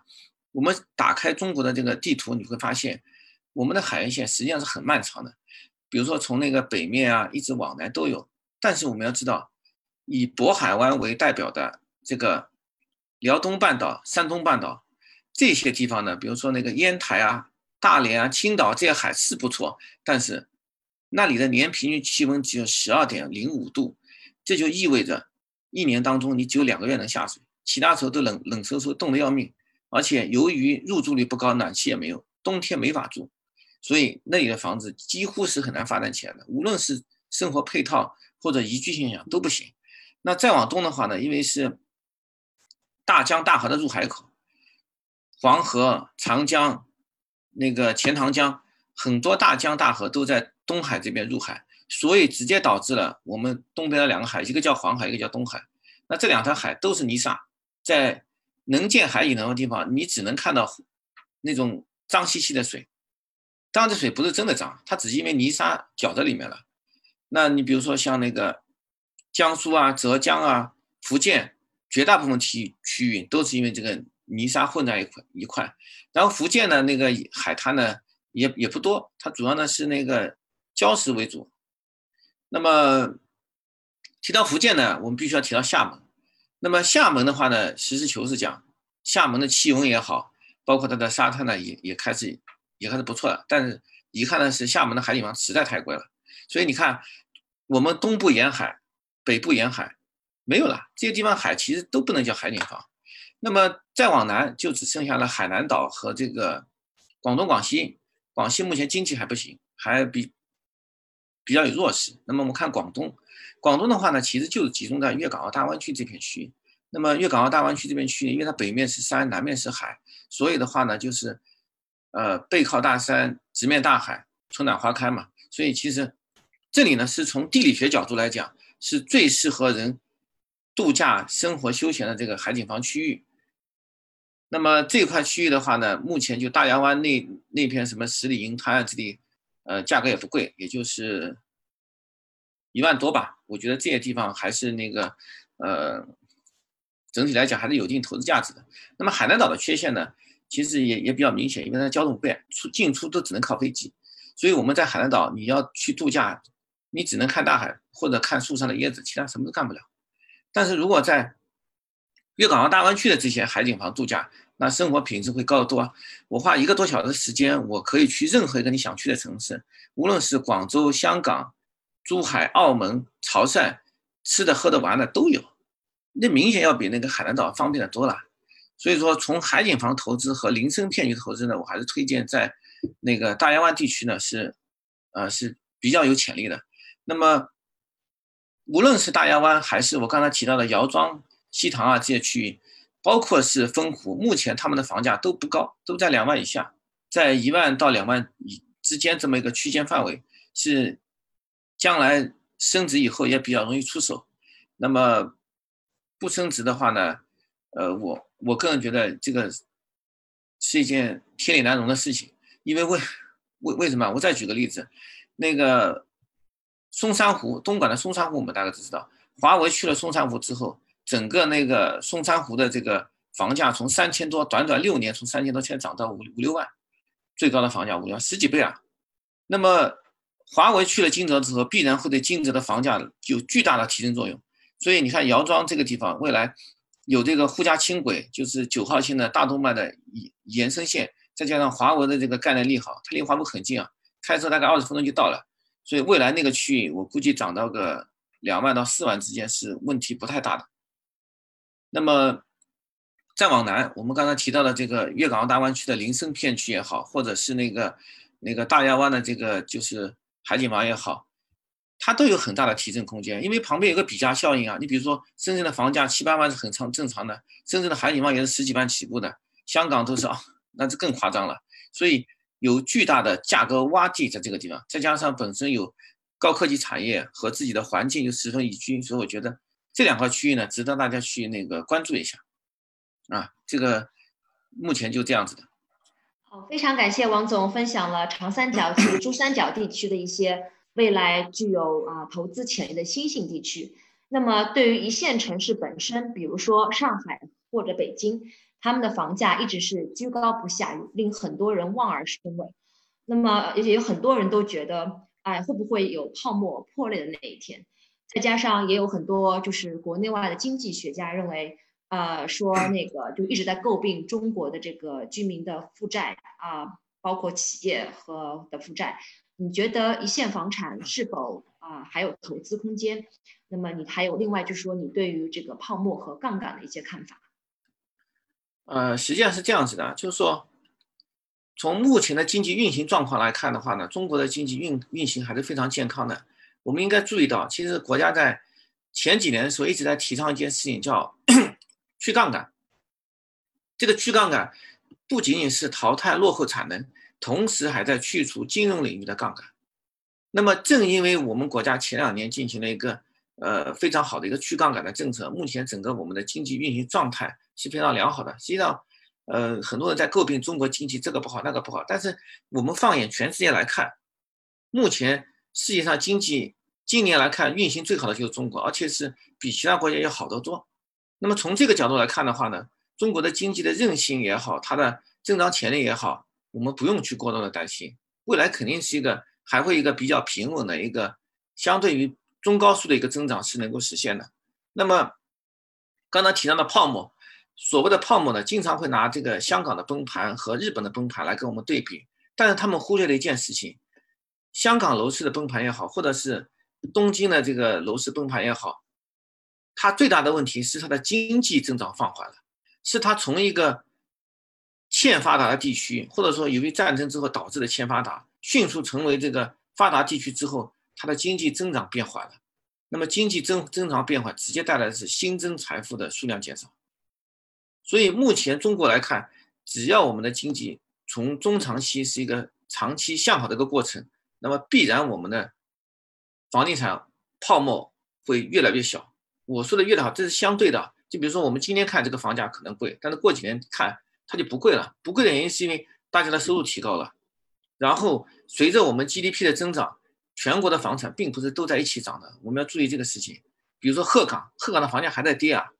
我们打开中国的这个地图，你会发现，我们的海岸线实际上是很漫长的。比如说从那个北面啊，一直往南都有。但是我们要知道，以渤海湾为代表的这个辽东半岛、山东半岛这些地方呢，比如说那个烟台啊、大连啊、青岛这些海是不错，但是那里的年平均气温只有十二点零五度，这就意味着。一年当中，你只有两个月能下水，其他时候都冷冷飕飕，冻得要命。而且由于入住率不高，暖气也没有，冬天没法住，所以那里的房子几乎是很难发展起来的。无论是生活配套或者宜居现象都不行。那再往东的话呢，因为是大江大河的入海口，黄河、长江、那个钱塘江，很多大江大河都在东海这边入海。所以直接导致了我们东边的两个海，一个叫黄海，一个叫东海。那这两条海都是泥沙，在能见海以南的地方，你只能看到那种脏兮兮的水。当然，这水不是真的脏，它只是因为泥沙搅在里面了。那你比如说像那个江苏啊、浙江啊、福建，绝大部分区区域都是因为这个泥沙混在一块一块。然后福建的那个海滩呢，也也不多，它主要呢是那个礁石为主。那么提到福建呢，我们必须要提到厦门。那么厦门的话呢，实事求是讲，厦门的气温也好，包括它的沙滩呢，也也开始也还是不错的。但是遗憾的是，厦门的海景房实在太贵了。所以你看，我们东部沿海、北部沿海没有了，这些地方海其实都不能叫海景房。那么再往南，就只剩下了海南岛和这个广东、广西。广西目前经济还不行，还比。比较有弱势。那么我们看广东，广东的话呢，其实就是集中在粤港澳大湾区这片区域。那么粤港澳大湾区这片区域，因为它北面是山，南面是海，所以的话呢，就是呃背靠大山，直面大海，春暖花开嘛。所以其实这里呢，是从地理学角度来讲，是最适合人度假、生活、休闲的这个海景房区域。那么这块区域的话呢，目前就大洋湾那那片什么十里银滩啊这里。呃，价格也不贵，也就是一万多吧。我觉得这些地方还是那个，呃，整体来讲还是有一定投资价值的。那么海南岛的缺陷呢，其实也也比较明显，因为它交通不便，出进出都只能靠飞机。所以我们在海南岛你要去度假，你只能看大海或者看树上的椰子，其他什么都干不了。但是如果在粤港澳大湾区的这些海景房度假，那生活品质会高得多。我花一个多小时时间，我可以去任何一个你想去的城市，无论是广州、香港、珠海、澳门、潮汕，吃的、喝的、玩的都有，那明显要比那个海南岛方便的多了。所以说，从海景房投资和林深片区投资呢，我还是推荐在那个大亚湾地区呢是，呃是比较有潜力的。那么，无论是大亚湾还是我刚才提到的姚庄、西塘啊这些区域，包括是丰湖，目前他们的房价都不高，都在两万以下，在一万到两万以之间这么一个区间范围，是将来升值以后也比较容易出手。那么不升值的话呢，呃，我我个人觉得这个是一件天理难容的事情，因为为为为什么？我再举个例子，那个。松山湖，东莞的松山湖，我们大概都知道。华为去了松山湖之后，整个那个松山湖的这个房价从三千多，短短六年从三千多，现在涨到五五六万，最高的房价五六万，十几倍啊。那么华为去了金泽之后，必然会对金泽的房价有巨大的提升作用。所以你看姚庄这个地方，未来有这个沪嘉轻轨，就是九号线的大动脉的延延伸线，再加上华为的这个概念利好，它离华为很近啊，开车大概二十分钟就到了。所以未来那个区域，我估计涨到个两万到四万之间是问题不太大的。那么再往南，我们刚才提到的这个粤港澳大湾区的林森片区也好，或者是那个那个大亚湾的这个就是海景房也好，它都有很大的提振空间，因为旁边有个比价效应啊。你比如说深圳的房价七八万是很常正常的，深圳的海景房也是十几万起步的，香港都是啊，那就更夸张了。所以。有巨大的价格洼地在这个地方，再加上本身有高科技产业和自己的环境又十分宜居，所以我觉得这两块区域呢，值得大家去那个关注一下。啊，这个目前就这样子的。好，非常感谢王总分享了长三角及珠三角地区的一些未来具有啊投资潜力的新兴地区。那么对于一线城市本身，比如说上海或者北京。他们的房价一直是居高不下，令很多人望而生畏。那么，而且有很多人都觉得，哎，会不会有泡沫破裂的那一天？再加上也有很多就是国内外的经济学家认为，呃，说 <clears throat> 那个就一直在诟病中国的这个居民的负债啊，包括企业和的负债。你觉得一线房产是否啊还有投资空间？那么你还有另外就是说你对于这个泡沫和杠杆的一些看法？呃，实际上是这样子的，就是说，从目前的经济运行状况来看的话呢，中国的经济运运行还是非常健康的。我们应该注意到，其实国家在前几年的时候一直在提倡一件事情，叫 <clears throat> 去杠杆。这个去杠杆不仅仅是淘汰落后产能，同时还在去除金融领域的杠杆。那么，正因为我们国家前两年进行了一个呃非常好的一个去杠杆的政策，目前整个我们的经济运行状态。是非常良好的。实际上，呃，很多人在诟病中国经济这个不好那个不好，但是我们放眼全世界来看，目前世界上经济今年来看运行最好的就是中国，而且是比其他国家要好得多。那么从这个角度来看的话呢，中国的经济的韧性也好，它的增长潜力也好，我们不用去过多的担心，未来肯定是一个还会一个比较平稳的一个相对于中高速的一个增长是能够实现的。那么刚才提到的泡沫。所谓的泡沫呢，经常会拿这个香港的崩盘和日本的崩盘来跟我们对比，但是他们忽略了一件事情：香港楼市的崩盘也好，或者是东京的这个楼市崩盘也好，它最大的问题是它的经济增长放缓了，是它从一个欠发达的地区，或者说由于战争之后导致的欠发达，迅速成为这个发达地区之后，它的经济增长变缓了。那么经济增增长变缓，直接带来的是新增财富的数量减少。所以目前中国来看，只要我们的经济从中长期是一个长期向好的一个过程，那么必然我们的房地产泡沫会越来越小。我说的越来越好，这是相对的。就比如说我们今天看这个房价可能贵，但是过几年看它就不贵了。不贵的原因是因为大家的收入提高了，然后随着我们 GDP 的增长，全国的房产并不是都在一起涨的。我们要注意这个事情。比如说鹤岗，鹤岗的房价还在跌啊。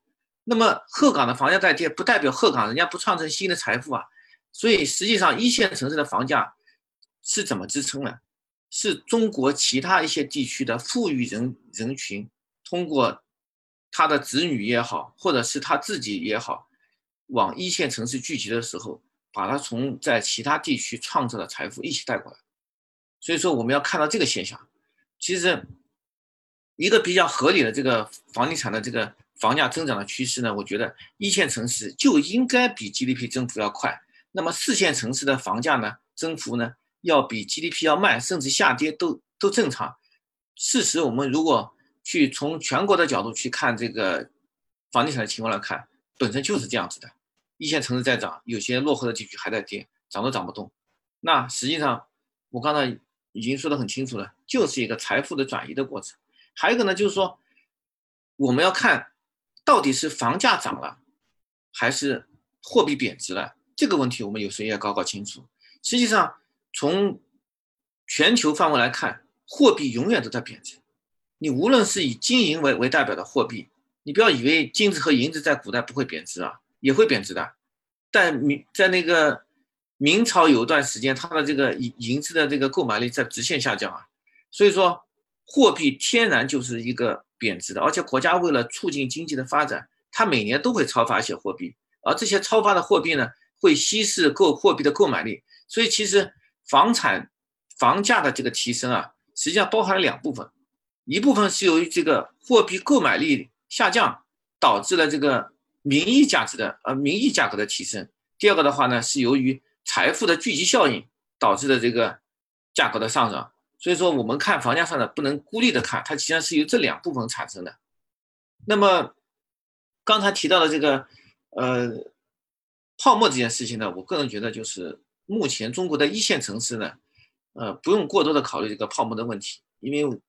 那么鹤岗的房价在跌，不代表鹤岗人家不创造新的财富啊。所以实际上一线城市的房价是怎么支撑呢？是中国其他一些地区的富裕人人群通过他的子女也好，或者是他自己也好，往一线城市聚集的时候，把他从在其他地区创造的财富一起带过来。所以说我们要看到这个现象。其实一个比较合理的这个房地产的这个房价增长的趋势呢，我觉得一线城市就应该比 GDP 增幅要快。那么四线城市的房价呢，增幅呢要比 GDP 要慢，甚至下跌都都正常。事实我们如果去从全国的角度去看这个房地产的情况来看，本身就是这样子的。一线城市在涨，有些落后的地区还在跌，涨都涨不动。那实际上我刚才已经说得很清楚了，就是一个财富的转移的过程。还有一个呢，就是说我们要看到底是房价涨了，还是货币贬值了。这个问题我们有时候也要搞搞清楚。实际上，从全球范围来看，货币永远都在贬值。你无论是以金银为为代表的货币，你不要以为金子和银子在古代不会贬值啊，也会贬值的。但明在那个明朝有一段时间，它的这个银银子的这个购买力在直线下降啊。所以说，货币天然就是一个贬值的，而且国家为了促进经济的发展，它每年都会超发一些货币，而这些超发的货币呢？会稀释购货币的购买力，所以其实房产房价的这个提升啊，实际上包含了两部分，一部分是由于这个货币购买力下降导致了这个名义价值的呃名义价格的提升，第二个的话呢是由于财富的聚集效应导致的这个价格的上涨。所以说我们看房价上涨不能孤立的看，它实际上是由这两部分产生的。那么刚才提到的这个呃。泡沫这件事情呢，我个人觉得就是目前中国的一线城市呢，呃，不用过多的考虑这个泡沫的问题，因为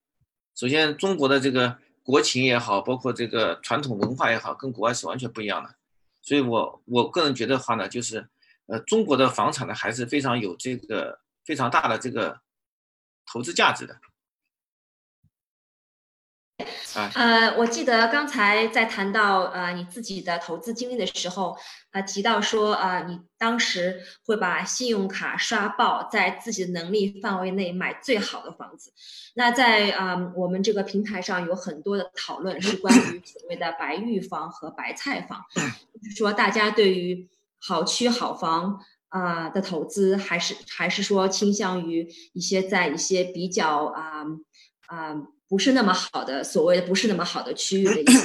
首先中国的这个国情也好，包括这个传统文化也好，跟国外是完全不一样的，所以我我个人觉得话呢，就是呃，中国的房产呢还是非常有这个非常大的这个投资价值的。呃，我记得刚才在谈到呃你自己的投资经历的时候，呃提到说呃你当时会把信用卡刷爆，在自己的能力范围内买最好的房子。那在啊我们这个平台上有很多的讨论是关于所谓的白玉房和白菜房，<laughs> 就是说大家对于好区好房啊的投资，还是还是说倾向于一些在一些比较啊啊。不是那么好的，所谓的不是那么好的区域的一些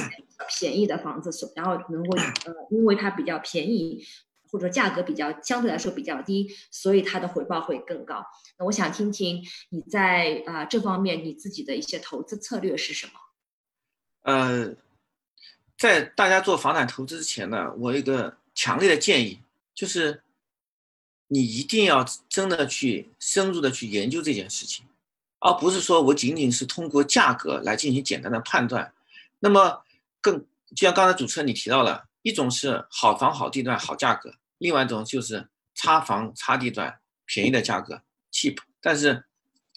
便宜的房子，所然后能够呃，因为它比较便宜，或者价格比较相对来说比较低，所以它的回报会更高。那我想听听你在啊这方面你自己的一些投资策略是什么？呃，在大家做房产投资之前呢，我有一个强烈的建议，就是你一定要真的去深入的去研究这件事情。而不是说我仅仅是通过价格来进行简单的判断，那么更就像刚才主持人你提到了，一种是好房好地段好价格，另外一种就是差房差地段便宜的价格 cheap。但是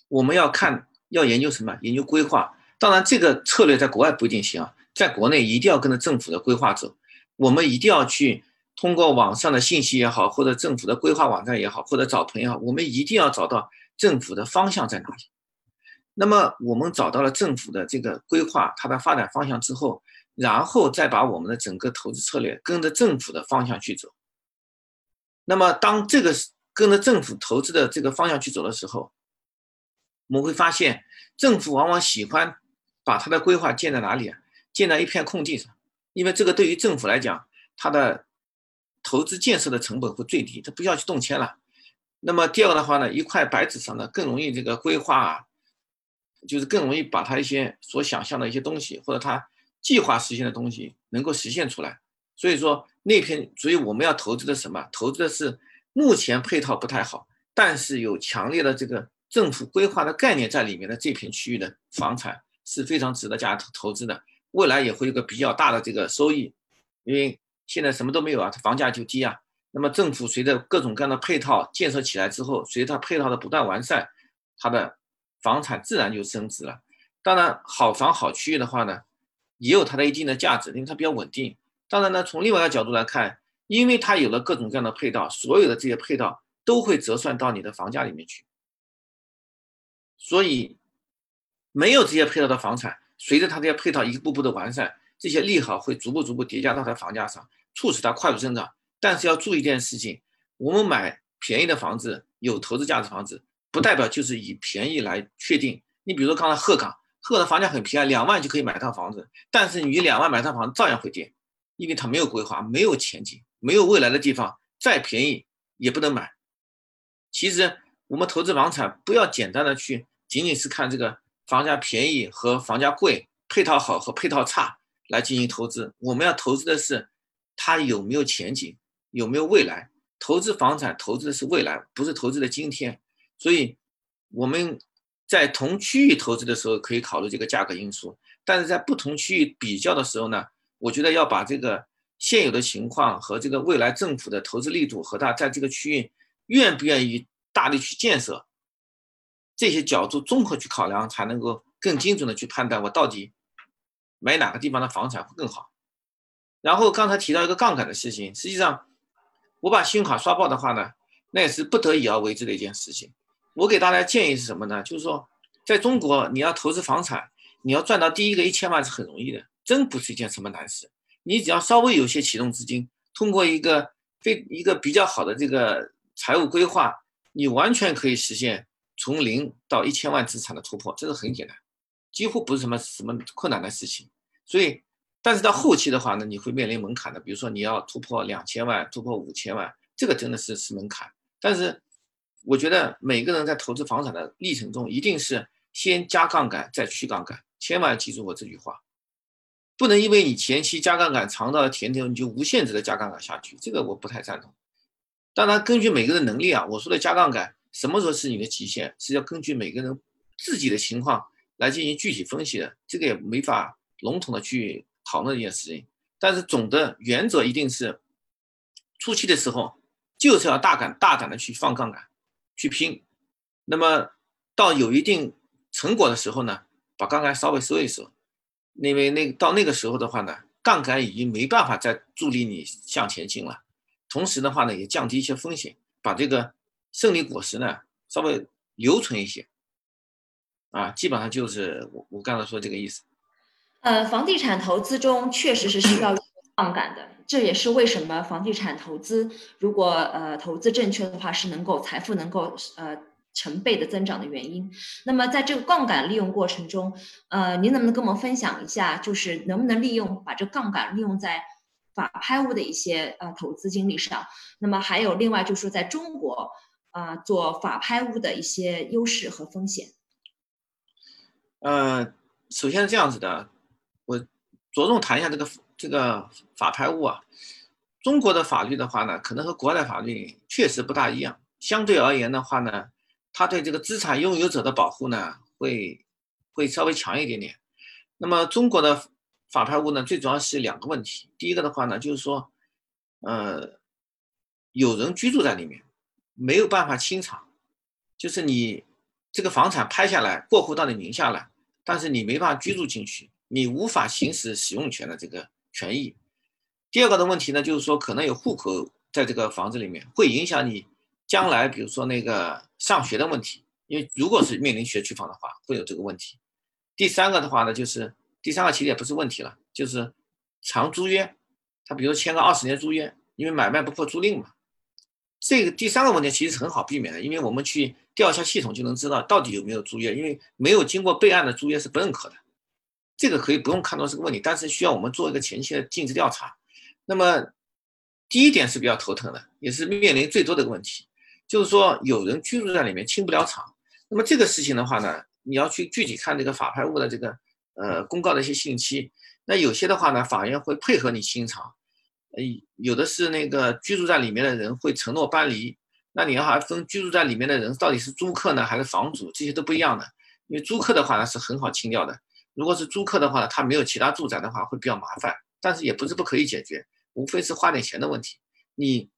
我们要看要研究什么？研究规划。当然这个策略在国外不一定行啊，在国内一定要跟着政府的规划走。我们一定要去通过网上的信息也好，或者政府的规划网站也好，或者找朋友，我们一定要找到政府的方向在哪里。那么我们找到了政府的这个规划，它的发展方向之后，然后再把我们的整个投资策略跟着政府的方向去走。那么当这个跟着政府投资的这个方向去走的时候，我们会发现政府往往喜欢把它的规划建在哪里啊？建在一片空地上，因为这个对于政府来讲，它的投资建设的成本会最低，它不需要去动迁了。那么第二个的话呢，一块白纸上呢更容易这个规划啊。就是更容易把他一些所想象的一些东西，或者他计划实现的东西能够实现出来。所以说那片，所以我们要投资的什么？投资的是目前配套不太好，但是有强烈的这个政府规划的概念在里面的这片区域的房产是非常值得加投投资的。未来也会有个比较大的这个收益，因为现在什么都没有啊，房价就低啊。那么政府随着各种各样的配套建设起来之后，随着它配套的不断完善，它的。房产自然就升值了。当然，好房好区域的话呢，也有它的一定的价值，因为它比较稳定。当然呢，从另外一个角度来看，因为它有了各种各样的配套，所有的这些配套都会折算到你的房价里面去。所以，没有这些配套的房产，随着它这些配套一步步的完善，这些利好会逐步逐步叠加到它房价上，促使它快速增长。但是要注意一件事情：我们买便宜的房子，有投资价值房子。不代表就是以便宜来确定。你比如说刚才鹤岗，鹤岗的房价很便宜，两万就可以买套房子，但是你两万买套房子照样会跌，因为它没有规划，没有前景，没有未来的地方，再便宜也不能买。其实我们投资房产，不要简单的去仅仅是看这个房价便宜和房价贵，配套好和配套差来进行投资。我们要投资的是它有没有前景，有没有未来。投资房产投资的是未来，不是投资的今天。所以我们。在同区域投资的时候，可以考虑这个价格因素，但是在不同区域比较的时候呢，我觉得要把这个现有的情况和这个未来政府的投资力度和它在这个区域愿不愿意大力去建设这些角度综合去考量，才能够更精准的去判断我到底买哪个地方的房产会更好。然后刚才提到一个杠杆的事情，实际上我把信用卡刷爆的话呢，那也是不得已而为之的一件事情。我给大家建议是什么呢？就是说，在中国你要投资房产，你要赚到第一个一千万是很容易的，真不是一件什么难事。你只要稍微有些启动资金，通过一个非一个比较好的这个财务规划，你完全可以实现从零到一千万资产的突破，这是很简单，几乎不是什么什么困难的事情。所以，但是到后期的话呢，你会面临门槛的，比如说你要突破两千万，突破五千万，这个真的是是门槛。但是。我觉得每个人在投资房产的历程中，一定是先加杠杆再去杠杆，千万记住我这句话，不能因为你前期加杠杆尝到了甜头，你就无限制的加杠杆下去，这个我不太赞同。当然，根据每个人能力啊，我说的加杠杆什么时候是你的极限，是要根据每个人自己的情况来进行具体分析的，这个也没法笼统的去讨论这件事情。但是总的原则一定是，初期的时候就是要大胆大胆的去放杠杆。去拼，那么到有一定成果的时候呢，把杠杆稍微收一收，因为那到那个时候的话呢，杠杆已经没办法再助力你向前进了。同时的话呢，也降低一些风险，把这个胜利果实呢稍微留存一些。啊，基本上就是我我刚才说这个意思。呃，房地产投资中确实是需要杠杆的。这也是为什么房地产投资，如果呃投资正确的话，是能够财富能够呃成倍的增长的原因。那么在这个杠杆利用过程中，呃，您能不能跟我们分享一下，就是能不能利用把这杠杆利用在法拍屋的一些呃投资经历上？那么还有另外就是说，在中国啊做法拍屋的一些优势和风险。呃，首先是这样子的，我着重谈一下这个。这个法拍屋啊，中国的法律的话呢，可能和国外的法律确实不大一样。相对而言的话呢，它对这个资产拥有者的保护呢，会会稍微强一点点。那么中国的法拍屋呢，最主要是两个问题。第一个的话呢，就是说，呃，有人居住在里面，没有办法清偿，就是你这个房产拍下来过户到你名下了，但是你没办法居住进去，你无法行使使用权的这个。权益。第二个的问题呢，就是说可能有户口在这个房子里面，会影响你将来，比如说那个上学的问题。因为如果是面临学区房的话，会有这个问题。第三个的话呢，就是第三个其实也不是问题了，就是长租约。他比如签个二十年租约，因为买卖不破租赁嘛。这个第三个问题其实是很好避免的，因为我们去调一下系统就能知道到底有没有租约，因为没有经过备案的租约是不认可的。这个可以不用看作是个问题，但是需要我们做一个前期的尽职调查。那么第一点是比较头疼的，也是面临最多的一个问题，就是说有人居住在里面清不了场。那么这个事情的话呢，你要去具体看这个法拍物的这个呃公告的一些信息。那有些的话呢，法院会配合你清场，呃，有的是那个居住在里面的人会承诺搬离，那你要还分居住在里面的人到底是租客呢还是房主，这些都不一样的。因为租客的话呢是很好清掉的。如果是租客的话，他没有其他住宅的话，会比较麻烦，但是也不是不可以解决，无非是花点钱的问题。你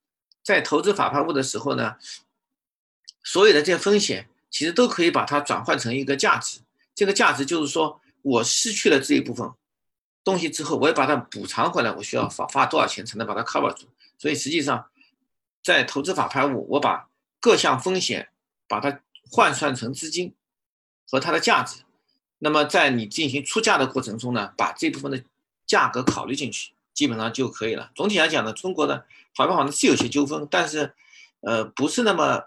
在投资法拍屋的时候呢，所有的这些风险其实都可以把它转换成一个价值。这个价值就是说我失去了这一部分东西之后，我要把它补偿回来，我需要花花多少钱才能把它 cover 住？所以实际上，在投资法拍屋，我把各项风险把它换算成资金和它的价值。那么在你进行出价的过程中呢，把这部分的价格考虑进去，基本上就可以了。总体来讲呢，中国的法拍房呢是有些纠纷，但是，呃，不是那么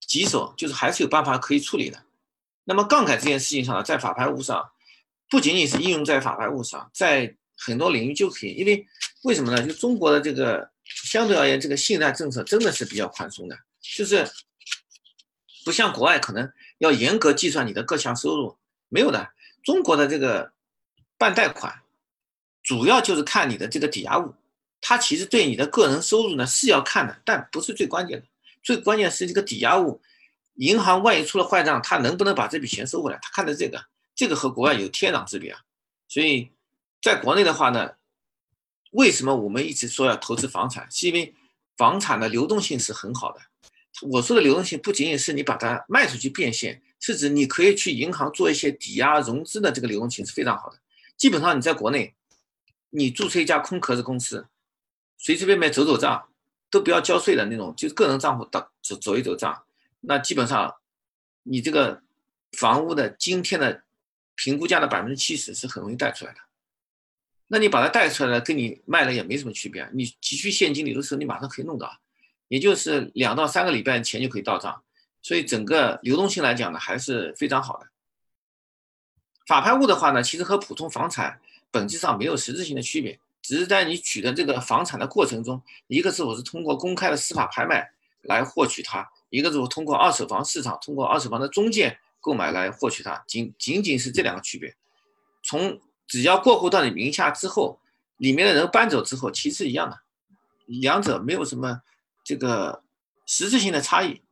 棘手，就是还是有办法可以处理的。那么杠杆这件事情上呢，在法拍物上，不仅仅是应用在法拍物上，在很多领域就可以。因为为什么呢？就中国的这个相对而言，这个信贷政策真的是比较宽松的，就是不像国外可能要严格计算你的各项收入，没有的。中国的这个办贷款，主要就是看你的这个抵押物，它其实对你的个人收入呢是要看的，但不是最关键的。最关键是这个抵押物。银行万一出了坏账，他能不能把这笔钱收回来？他看的这个，这个和国外有天壤之别啊。所以，在国内的话呢，为什么我们一直说要投资房产？是因为房产的流动性是很好的。我说的流动性不仅仅是你把它卖出去变现，是指你可以去银行做一些抵押融资的这个流动性是非常好的。基本上你在国内，你注册一家空壳子公司，随随便便走走账都不要交税的那种，就是个人账户的走走一走账。那基本上，你这个房屋的今天的评估价的百分之七十是很容易贷出来的。那你把它贷出来了，跟你卖了也没什么区别。你急需现金流的时候，你马上可以弄到，也就是两到三个礼拜钱就可以到账。所以整个流动性来讲呢，还是非常好的。法拍物的话呢，其实和普通房产本质上没有实质性的区别，只是在你取得这个房产的过程中，一个是我是通过公开的司法拍卖来获取它。一个是我通过二手房市场，通过二手房的中介购买来获取它，仅仅仅是这两个区别。从只要过户到你名下之后，里面的人搬走之后，其实一样的，两者没有什么这个实质性的差异。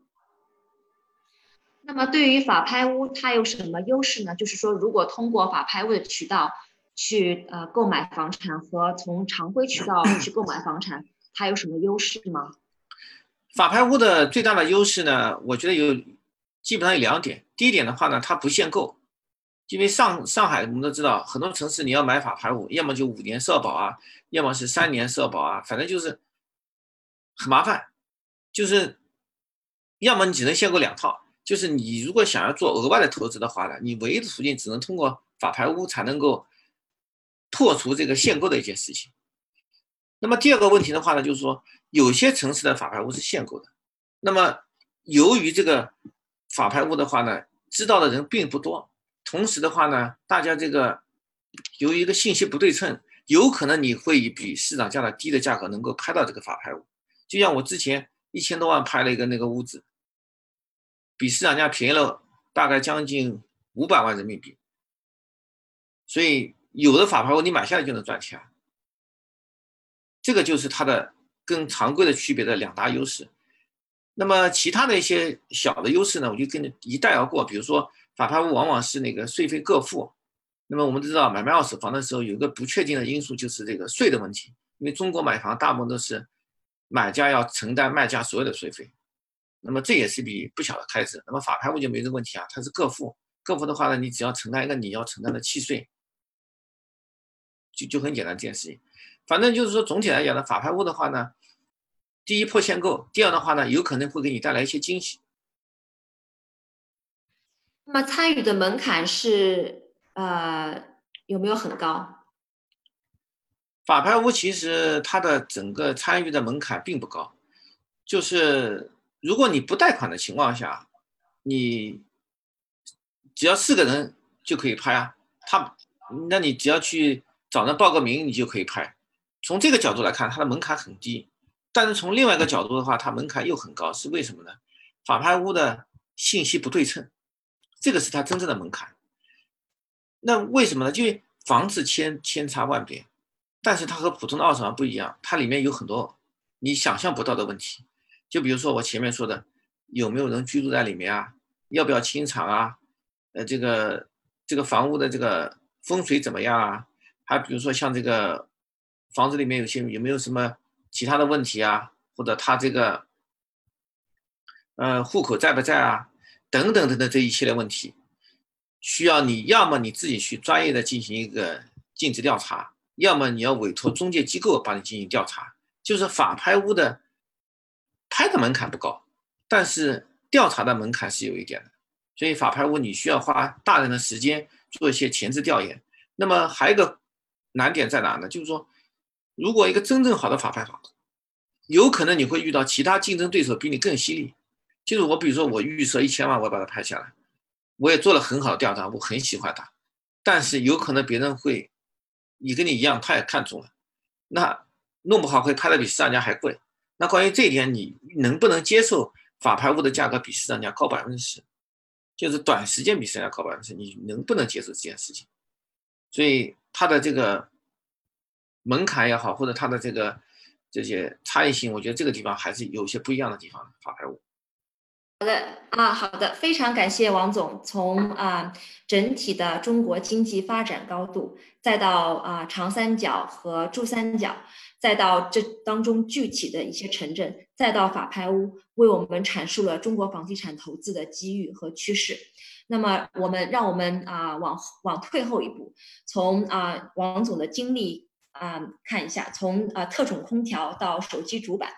那么对于法拍屋，它有什么优势呢？就是说，如果通过法拍屋的渠道去呃购买房产，和从常规渠道去购买房产，它有什么优势吗？法拍屋的最大的优势呢，我觉得有基本上有两点。第一点的话呢，它不限购，因为上上海我们都知道，很多城市你要买法拍屋，要么就五年社保啊，要么是三年社保啊，反正就是很麻烦。就是要么你只能限购两套，就是你如果想要做额外的投资的话呢，你唯一的途径只能通过法拍屋才能够破除这个限购的一件事情。那么第二个问题的话呢，就是说。有些城市的法拍屋是限购的，那么由于这个法拍屋的话呢，知道的人并不多，同时的话呢，大家这个由于一个信息不对称，有可能你会以比市场价的低的价格能够拍到这个法拍屋。就像我之前一千多万拍了一个那个屋子，比市场价便宜了大概将近五百万人民币，所以有的法拍屋你买下来就能赚钱，这个就是它的。跟常规的区别的两大优势，那么其他的一些小的优势呢，我就跟着一带而过。比如说，法拍屋往往是那个税费各付。那么我们知道，买卖二手房的时候有一个不确定的因素，就是这个税的问题。因为中国买房大部分都是买家要承担卖家所有的税费，那么这也是笔不小的开支。那么法拍屋就没这个问题啊，它是各付，各付的话呢，你只要承担一个你要承担的契税，就就很简单这件事情。反正就是说，总体来讲呢，法拍屋的话呢，第一破限购，第二的话呢，有可能会给你带来一些惊喜。那么参与的门槛是呃有没有很高？法拍屋其实它的整个参与的门槛并不高，就是如果你不贷款的情况下，你只要四个人就可以拍啊。他，那你只要去找人报个名，你就可以拍。从这个角度来看，它的门槛很低，但是从另外一个角度的话，它门槛又很高，是为什么呢？法拍屋的信息不对称，这个是它真正的门槛。那为什么呢？就房子千千差万别，但是它和普通的二手房不一样，它里面有很多你想象不到的问题。就比如说我前面说的，有没有人居住在里面啊？要不要清场啊？呃，这个这个房屋的这个风水怎么样啊？还比如说像这个。房子里面有些有没有什么其他的问题啊？或者他这个，呃，户口在不在啊？等等等等这一系列问题，需要你要么你自己去专业的进行一个尽职调查，要么你要委托中介机构帮你进行调查。就是法拍屋的拍的门槛不高，但是调查的门槛是有一点的。所以法拍屋你需要花大量的时间做一些前置调研。那么还有一个难点在哪呢？就是说。如果一个真正好的法拍房，有可能你会遇到其他竞争对手比你更犀利。就是我，比如说我预设一千万，我把它拍下来，我也做了很好的调查，我很喜欢它，但是有可能别人会，你跟你一样，他也看中了，那弄不好会拍的比市场价还贵。那关于这一点，你能不能接受法拍屋的价格比市场价高百分之十？就是短时间比市场价高百分之十，你能不能接受这件事情？所以它的这个门槛也好，或者它的这个这些差异性，我觉得这个地方还是有些不一样的地方。法拍屋。好的啊，好的，非常感谢王总。从啊整体的中国经济发展高度，再到啊长三角和珠三角，再到这当中具体的一些城镇，再到法拍屋，为我们阐述了中国房地产投资的机遇和趋势。那么，我们让我们啊往往退后一步，从啊王总的经历啊看一下，从啊特种空调到手机主板。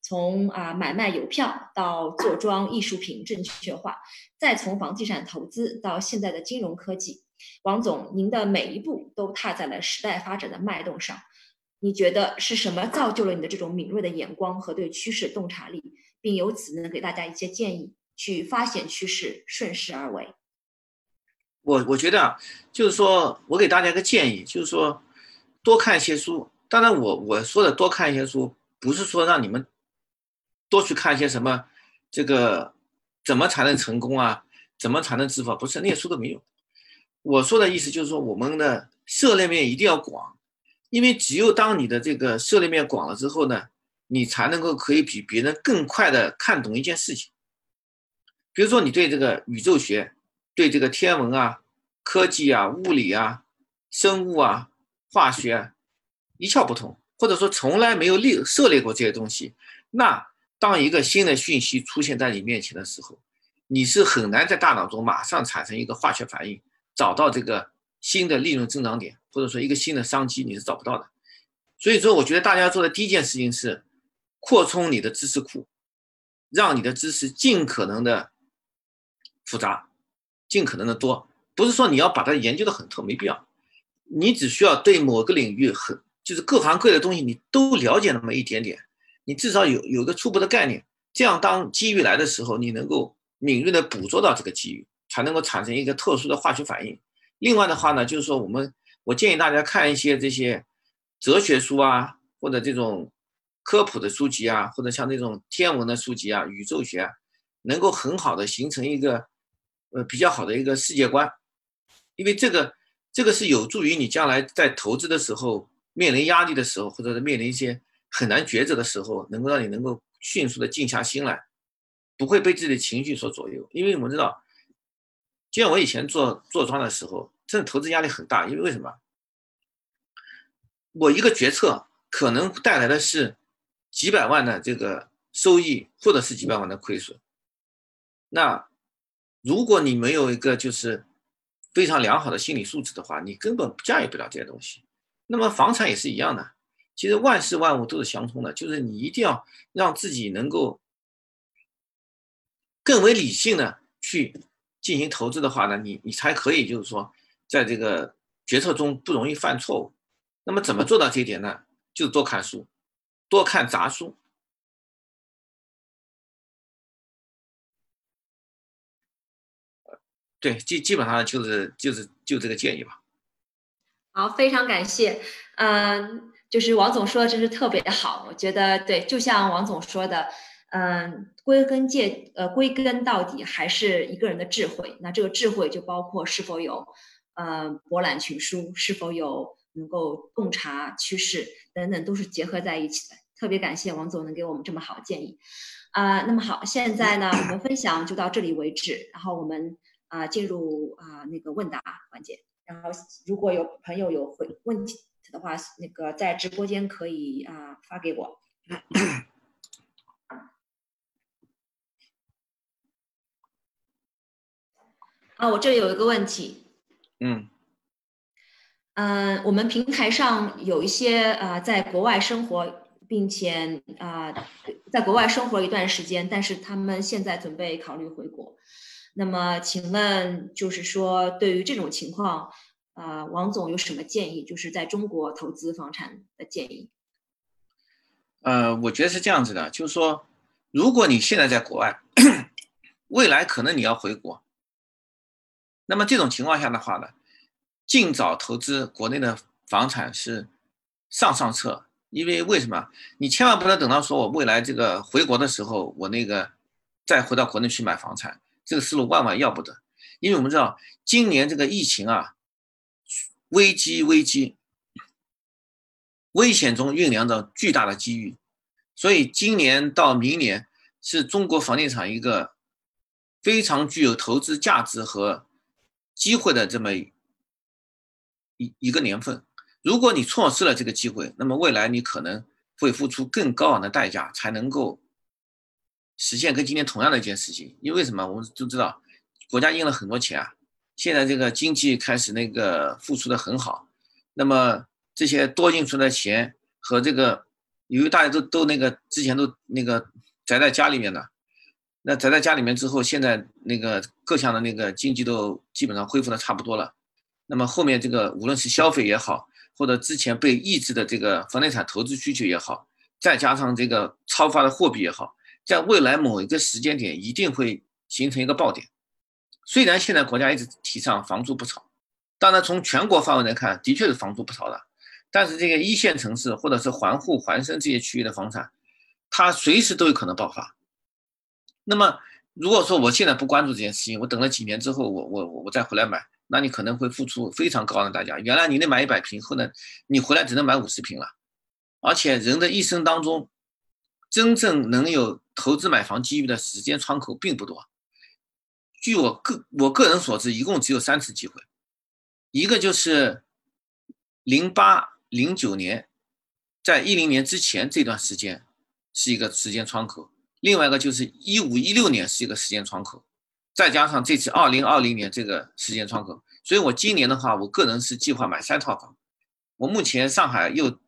从啊买卖邮票到坐庄艺术品正确化，再从房地产投资到现在的金融科技，王总，您的每一步都踏在了时代发展的脉动上。你觉得是什么造就了你的这种敏锐的眼光和对趋势洞察力，并由此能给大家一些建议，去发现趋势，顺势而为？我我觉得啊，就是说我给大家一个建议，就是说多看一些书。当然，我我说的多看一些书，不是说让你们。多去看一些什么，这个怎么才能成功啊？怎么才能致富？不是那些书都没有。我说的意思就是说，我们的涉猎面一定要广，因为只有当你的这个涉猎面广了之后呢，你才能够可以比别人更快的看懂一件事情。比如说，你对这个宇宙学、对这个天文啊、科技啊、物理啊、生物啊、化学一窍不通，或者说从来没有猎涉猎过这些东西，那。当一个新的讯息出现在你面前的时候，你是很难在大脑中马上产生一个化学反应，找到这个新的利润增长点，或者说一个新的商机，你是找不到的。所以说，我觉得大家做的第一件事情是扩充你的知识库，让你的知识尽可能的复杂，尽可能的多。不是说你要把它研究的很透，没必要。你只需要对某个领域很，就是各行各业的东西，你都了解那么一点点。你至少有有个初步的概念，这样当机遇来的时候，你能够敏锐的捕捉到这个机遇，才能够产生一个特殊的化学反应。另外的话呢，就是说我们我建议大家看一些这些哲学书啊，或者这种科普的书籍啊，或者像那种天文的书籍啊、宇宙学，啊，能够很好的形成一个呃比较好的一个世界观，因为这个这个是有助于你将来在投资的时候面临压力的时候，或者是面临一些。很难抉择的时候，能够让你能够迅速的静下心来，不会被自己的情绪所左右。因为我们知道，就像我以前做做庄的时候，真的投资压力很大。因为为什么？我一个决策可能带来的是几百万的这个收益，或者是几百万的亏损。那如果你没有一个就是非常良好的心理素质的话，你根本驾驭不了这些东西。那么房产也是一样的。其实万事万物都是相通的，就是你一定要让自己能够更为理性的去进行投资的话呢，你你才可以就是说在这个决策中不容易犯错误。那么怎么做到这一点呢？就是多看书，多看杂书。对，基基本上就是就是就这个建议吧。好，非常感谢，嗯。就是王总说的真是特别的好，我觉得对，就像王总说的，嗯，归根结呃归根到底还是一个人的智慧。那这个智慧就包括是否有，呃，博览群书，是否有能够洞察趋势等等，都是结合在一起的。特别感谢王总能给我们这么好的建议，啊，那么好，现在呢，我们分享就到这里为止，然后我们啊进入啊那个问答环节，然后如果有朋友有回问题。的话，那个在直播间可以啊发给我。<coughs> 啊，我这有一个问题。嗯。嗯，我们平台上有一些呃，在国外生活，并且啊，在国外生活一段时间，但是他们现在准备考虑回国。那么，请问，就是说，对于这种情况。呃，王总有什么建议？就是在中国投资房产的建议。呃，我觉得是这样子的，就是说，如果你现在在国外，<coughs> 未来可能你要回国，那么这种情况下的话呢，尽早投资国内的房产是上上策。因为为什么？你千万不能等到说我未来这个回国的时候，我那个再回到国内去买房产，这个思路万万要不得。因为我们知道今年这个疫情啊，危机危机，危险中酝酿着巨大的机遇，所以今年到明年是中国房地产一个非常具有投资价值和机会的这么一一个年份。如果你错失了这个机会，那么未来你可能会付出更高昂的代价，才能够实现跟今天同样的一件事情。因为什么？我们都知道，国家印了很多钱啊，现在这个经济开始那个复苏的很好。那么这些多印出来的钱和这个，由于大家都都那个之前都那个宅在家里面的，那宅在家里面之后，现在那个各项的那个经济都基本上恢复的差不多了。那么后面这个无论是消费也好，或者之前被抑制的这个房地产投资需求也好，再加上这个超发的货币也好，在未来某一个时间点一定会形成一个爆点。虽然现在国家一直提倡房租不炒，当然从全国范围来看，的确是房租不炒的。但是这个一线城市或者是环沪、环深这些区域的房产，它随时都有可能爆发。那么如果说我现在不关注这件事情，我等了几年之后，我我我再回来买。那你可能会付出非常高的代价。原来你能买一百平，后来你回来只能买五十平了。而且人的一生当中，真正能有投资买房机遇的时间窗口并不多。据我个我个人所知，一共只有三次机会，一个就是零八零九年，在一零年之前这段时间是一个时间窗口；另外一个就是一五一六年是一个时间窗口。再加上这次二零二零年这个时间窗口，所以我今年的话，我个人是计划买三套房。我目前上海又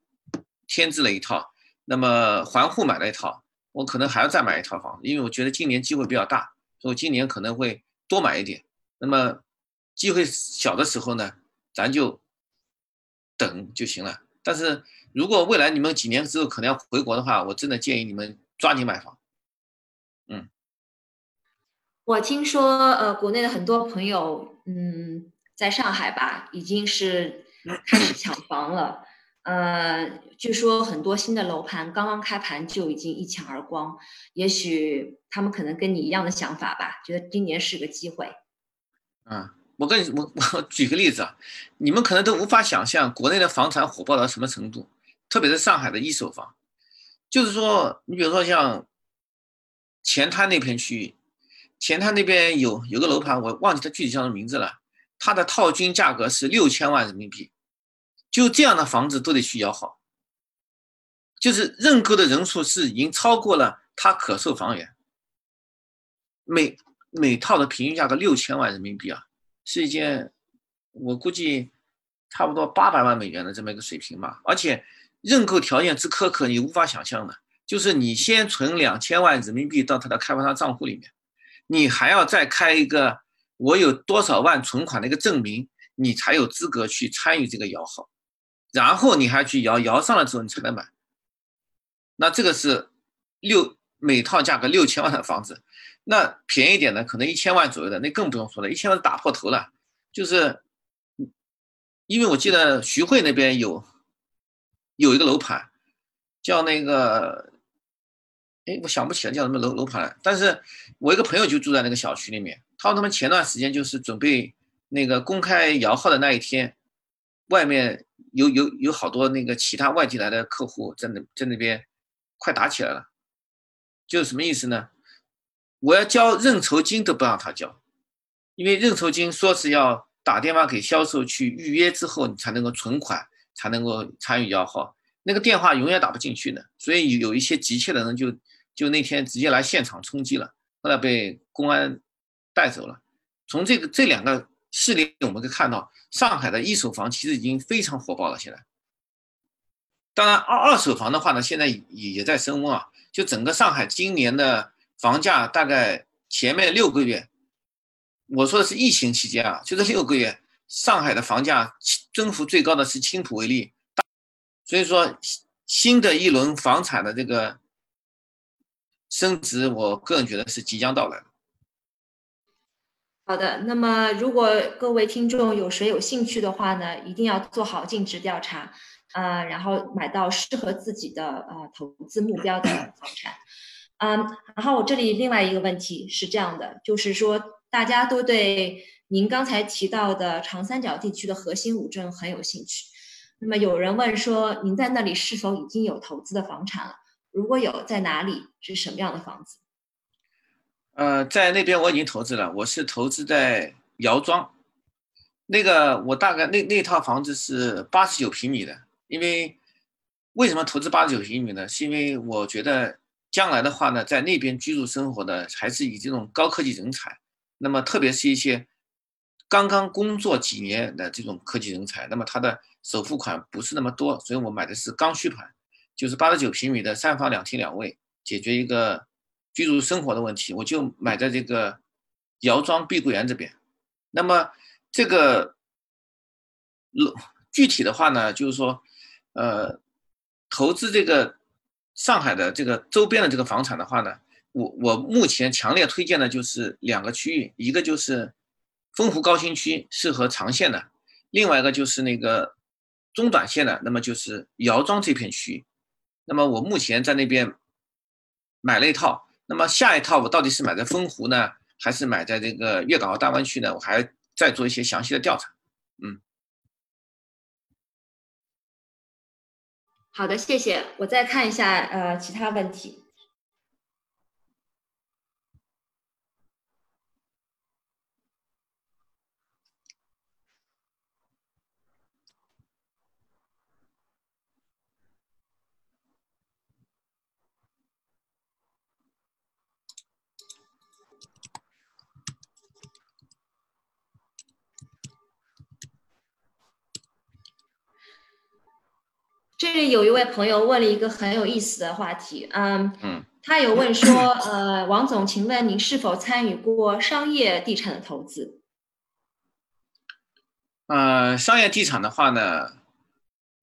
添置了一套，那么环沪买了一套，我可能还要再买一套房，因为我觉得今年机会比较大，所以今年可能会多买一点。那么机会小的时候呢，咱就等就行了。但是如果未来你们几年之后可能要回国的话，我真的建议你们抓紧买房。嗯。我听说，呃，国内的很多朋友，嗯，在上海吧，已经是开始抢房了。呃，据说很多新的楼盘刚刚开盘就已经一抢而光。也许他们可能跟你一样的想法吧，觉得今年是个机会。嗯，我跟你我我举个例子啊，你们可能都无法想象国内的房产火爆到什么程度，特别是上海的一手房，就是说，你比如说像前滩那片区域。前滩那边有有个楼盘，我忘记它具体叫什么名字了。它的套均价格是六千万人民币，就这样的房子都得去摇号，就是认购的人数是已经超过了它可售房源。每每套的平均价格六千万人民币啊，是一件我估计差不多八百万美元的这么一个水平吧。而且认购条件之苛刻，你无法想象的，就是你先存两千万人民币到他的开发商账户里面。你还要再开一个我有多少万存款的一个证明，你才有资格去参与这个摇号，然后你还去摇，摇上了之后你才能买。那这个是六每套价格六千万的房子，那便宜点的可能一千万左右的，那更不用说了，一千万打破头了。就是，因为我记得徐汇那边有有一个楼盘，叫那个。哎，我想不起来叫什么楼楼盘了。但是我一个朋友就住在那个小区里面，他说他们前段时间就是准备那个公开摇号的那一天，外面有有有好多那个其他外地来的客户在那在那边快打起来了。就是什么意思呢？我要交认筹金都不让他交，因为认筹金说是要打电话给销售去预约之后，你才能够存款，才能够参与摇号。那个电话永远打不进去的，所以有一些急切的人就。就那天直接来现场冲击了，后来被公安带走了。从这个这两个事例，我们可以看到，上海的一手房其实已经非常火爆了。现在，当然二二手房的话呢，现在也也在升温啊。就整个上海今年的房价，大概前面六个月，我说的是疫情期间啊，就这六个月，上海的房价增幅最高的是青浦为例。所以说，新的一轮房产的这个。升值，我个人觉得是即将到来的。好的，那么如果各位听众有谁有兴趣的话呢，一定要做好尽职调查，呃，然后买到适合自己的呃投资目标的 <clears throat> 房产。嗯，然后我这里另外一个问题是这样的，就是说大家都对您刚才提到的长三角地区的核心五镇很有兴趣。那么有人问说，您在那里是否已经有投资的房产了？如果有，在哪里？是什么样的房子？呃，在那边我已经投资了，我是投资在姚庄，那个我大概那那套房子是八十九平米的，因为为什么投资八十九平米呢？是因为我觉得将来的话呢，在那边居住生活的还是以这种高科技人才，那么特别是一些刚刚工作几年的这种科技人才，那么他的首付款不是那么多，所以我买的是刚需盘，就是八十九平米的三房两厅两卫，解决一个。居住生活的问题，我就买在这个姚庄碧桂园这边。那么这个楼具体的话呢，就是说，呃，投资这个上海的这个周边的这个房产的话呢，我我目前强烈推荐的就是两个区域，一个就是丰湖高新区，适合长线的；另外一个就是那个中短线的，那么就是姚庄这片区域。那么我目前在那边买了一套。那么下一套我到底是买在丰湖呢，还是买在这个粤港澳大湾区呢？我还再做一些详细的调查。嗯，好的，谢谢。我再看一下呃其他问题。这里有一位朋友问了一个很有意思的话题，嗯嗯，他有问说，呃，王总，请问您是否参与过商业地产的投资？呃，商业地产的话呢，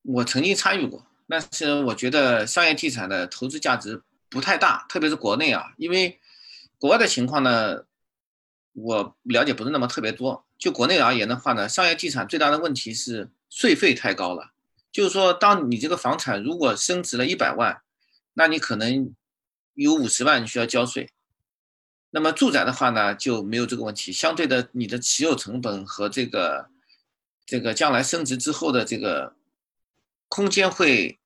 我曾经参与过，但是我觉得商业地产的投资价值不太大，特别是国内啊，因为国外的情况呢，我了解不是那么特别多。就国内而言的话呢，商业地产最大的问题是税费太高了。就是说，当你这个房产如果升值了一百万，那你可能有五十万需要交税。那么住宅的话呢，就没有这个问题。相对的，你的持有成本和这个这个将来升值之后的这个空间会，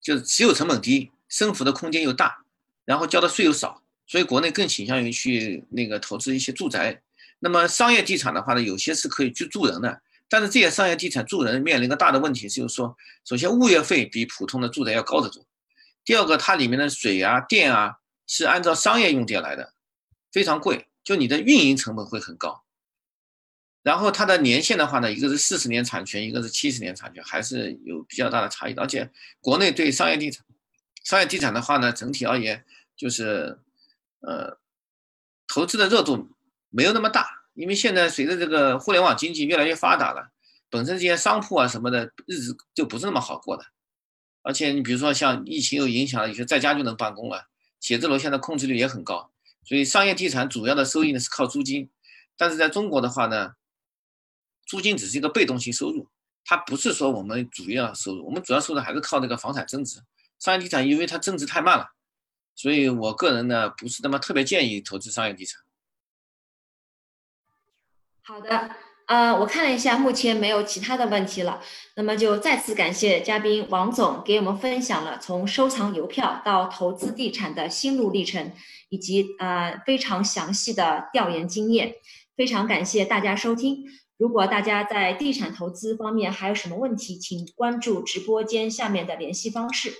就是持有成本低，升幅的空间又大，然后交的税又少，所以国内更倾向于去那个投资一些住宅。那么商业地产的话呢，有些是可以去住人的。但是这些商业地产住人面临一个大的问题，就是说，首先物业费比普通的住宅要高得多，第二个它里面的水啊、电啊是按照商业用电来的，非常贵，就你的运营成本会很高。然后它的年限的话呢，一个是四十年产权，一个是七十年产权，还是有比较大的差异。而且国内对商业地产、商业地产的话呢，整体而言就是，呃，投资的热度没有那么大。因为现在随着这个互联网经济越来越发达了，本身这些商铺啊什么的日子就不是那么好过的，而且你比如说像疫情有影响，有些在家就能办公了，写字楼现在空置率也很高，所以商业地产主要的收益呢是靠租金，但是在中国的话呢，租金只是一个被动性收入，它不是说我们主要收入，我们主要收入还是靠那个房产增值，商业地产因为它增值太慢了，所以我个人呢不是那么特别建议投资商业地产。好的，呃，我看了一下，目前没有其他的问题了。那么就再次感谢嘉宾王总给我们分享了从收藏邮票到投资地产的心路历程，以及呃非常详细的调研经验。非常感谢大家收听。如果大家在地产投资方面还有什么问题，请关注直播间下面的联系方式。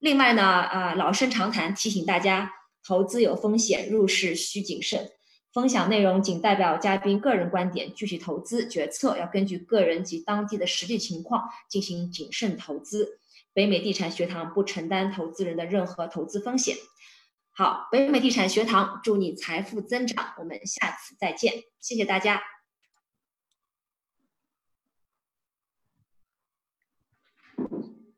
另外呢，呃，老生常谈，提醒大家，投资有风险，入市需谨慎。分享内容仅代表嘉宾个人观点，具体投资决策要根据个人及当地的实际情况进行谨慎投资。北美地产学堂不承担投资人的任何投资风险。好，北美地产学堂祝你财富增长，我们下次再见，谢谢大家。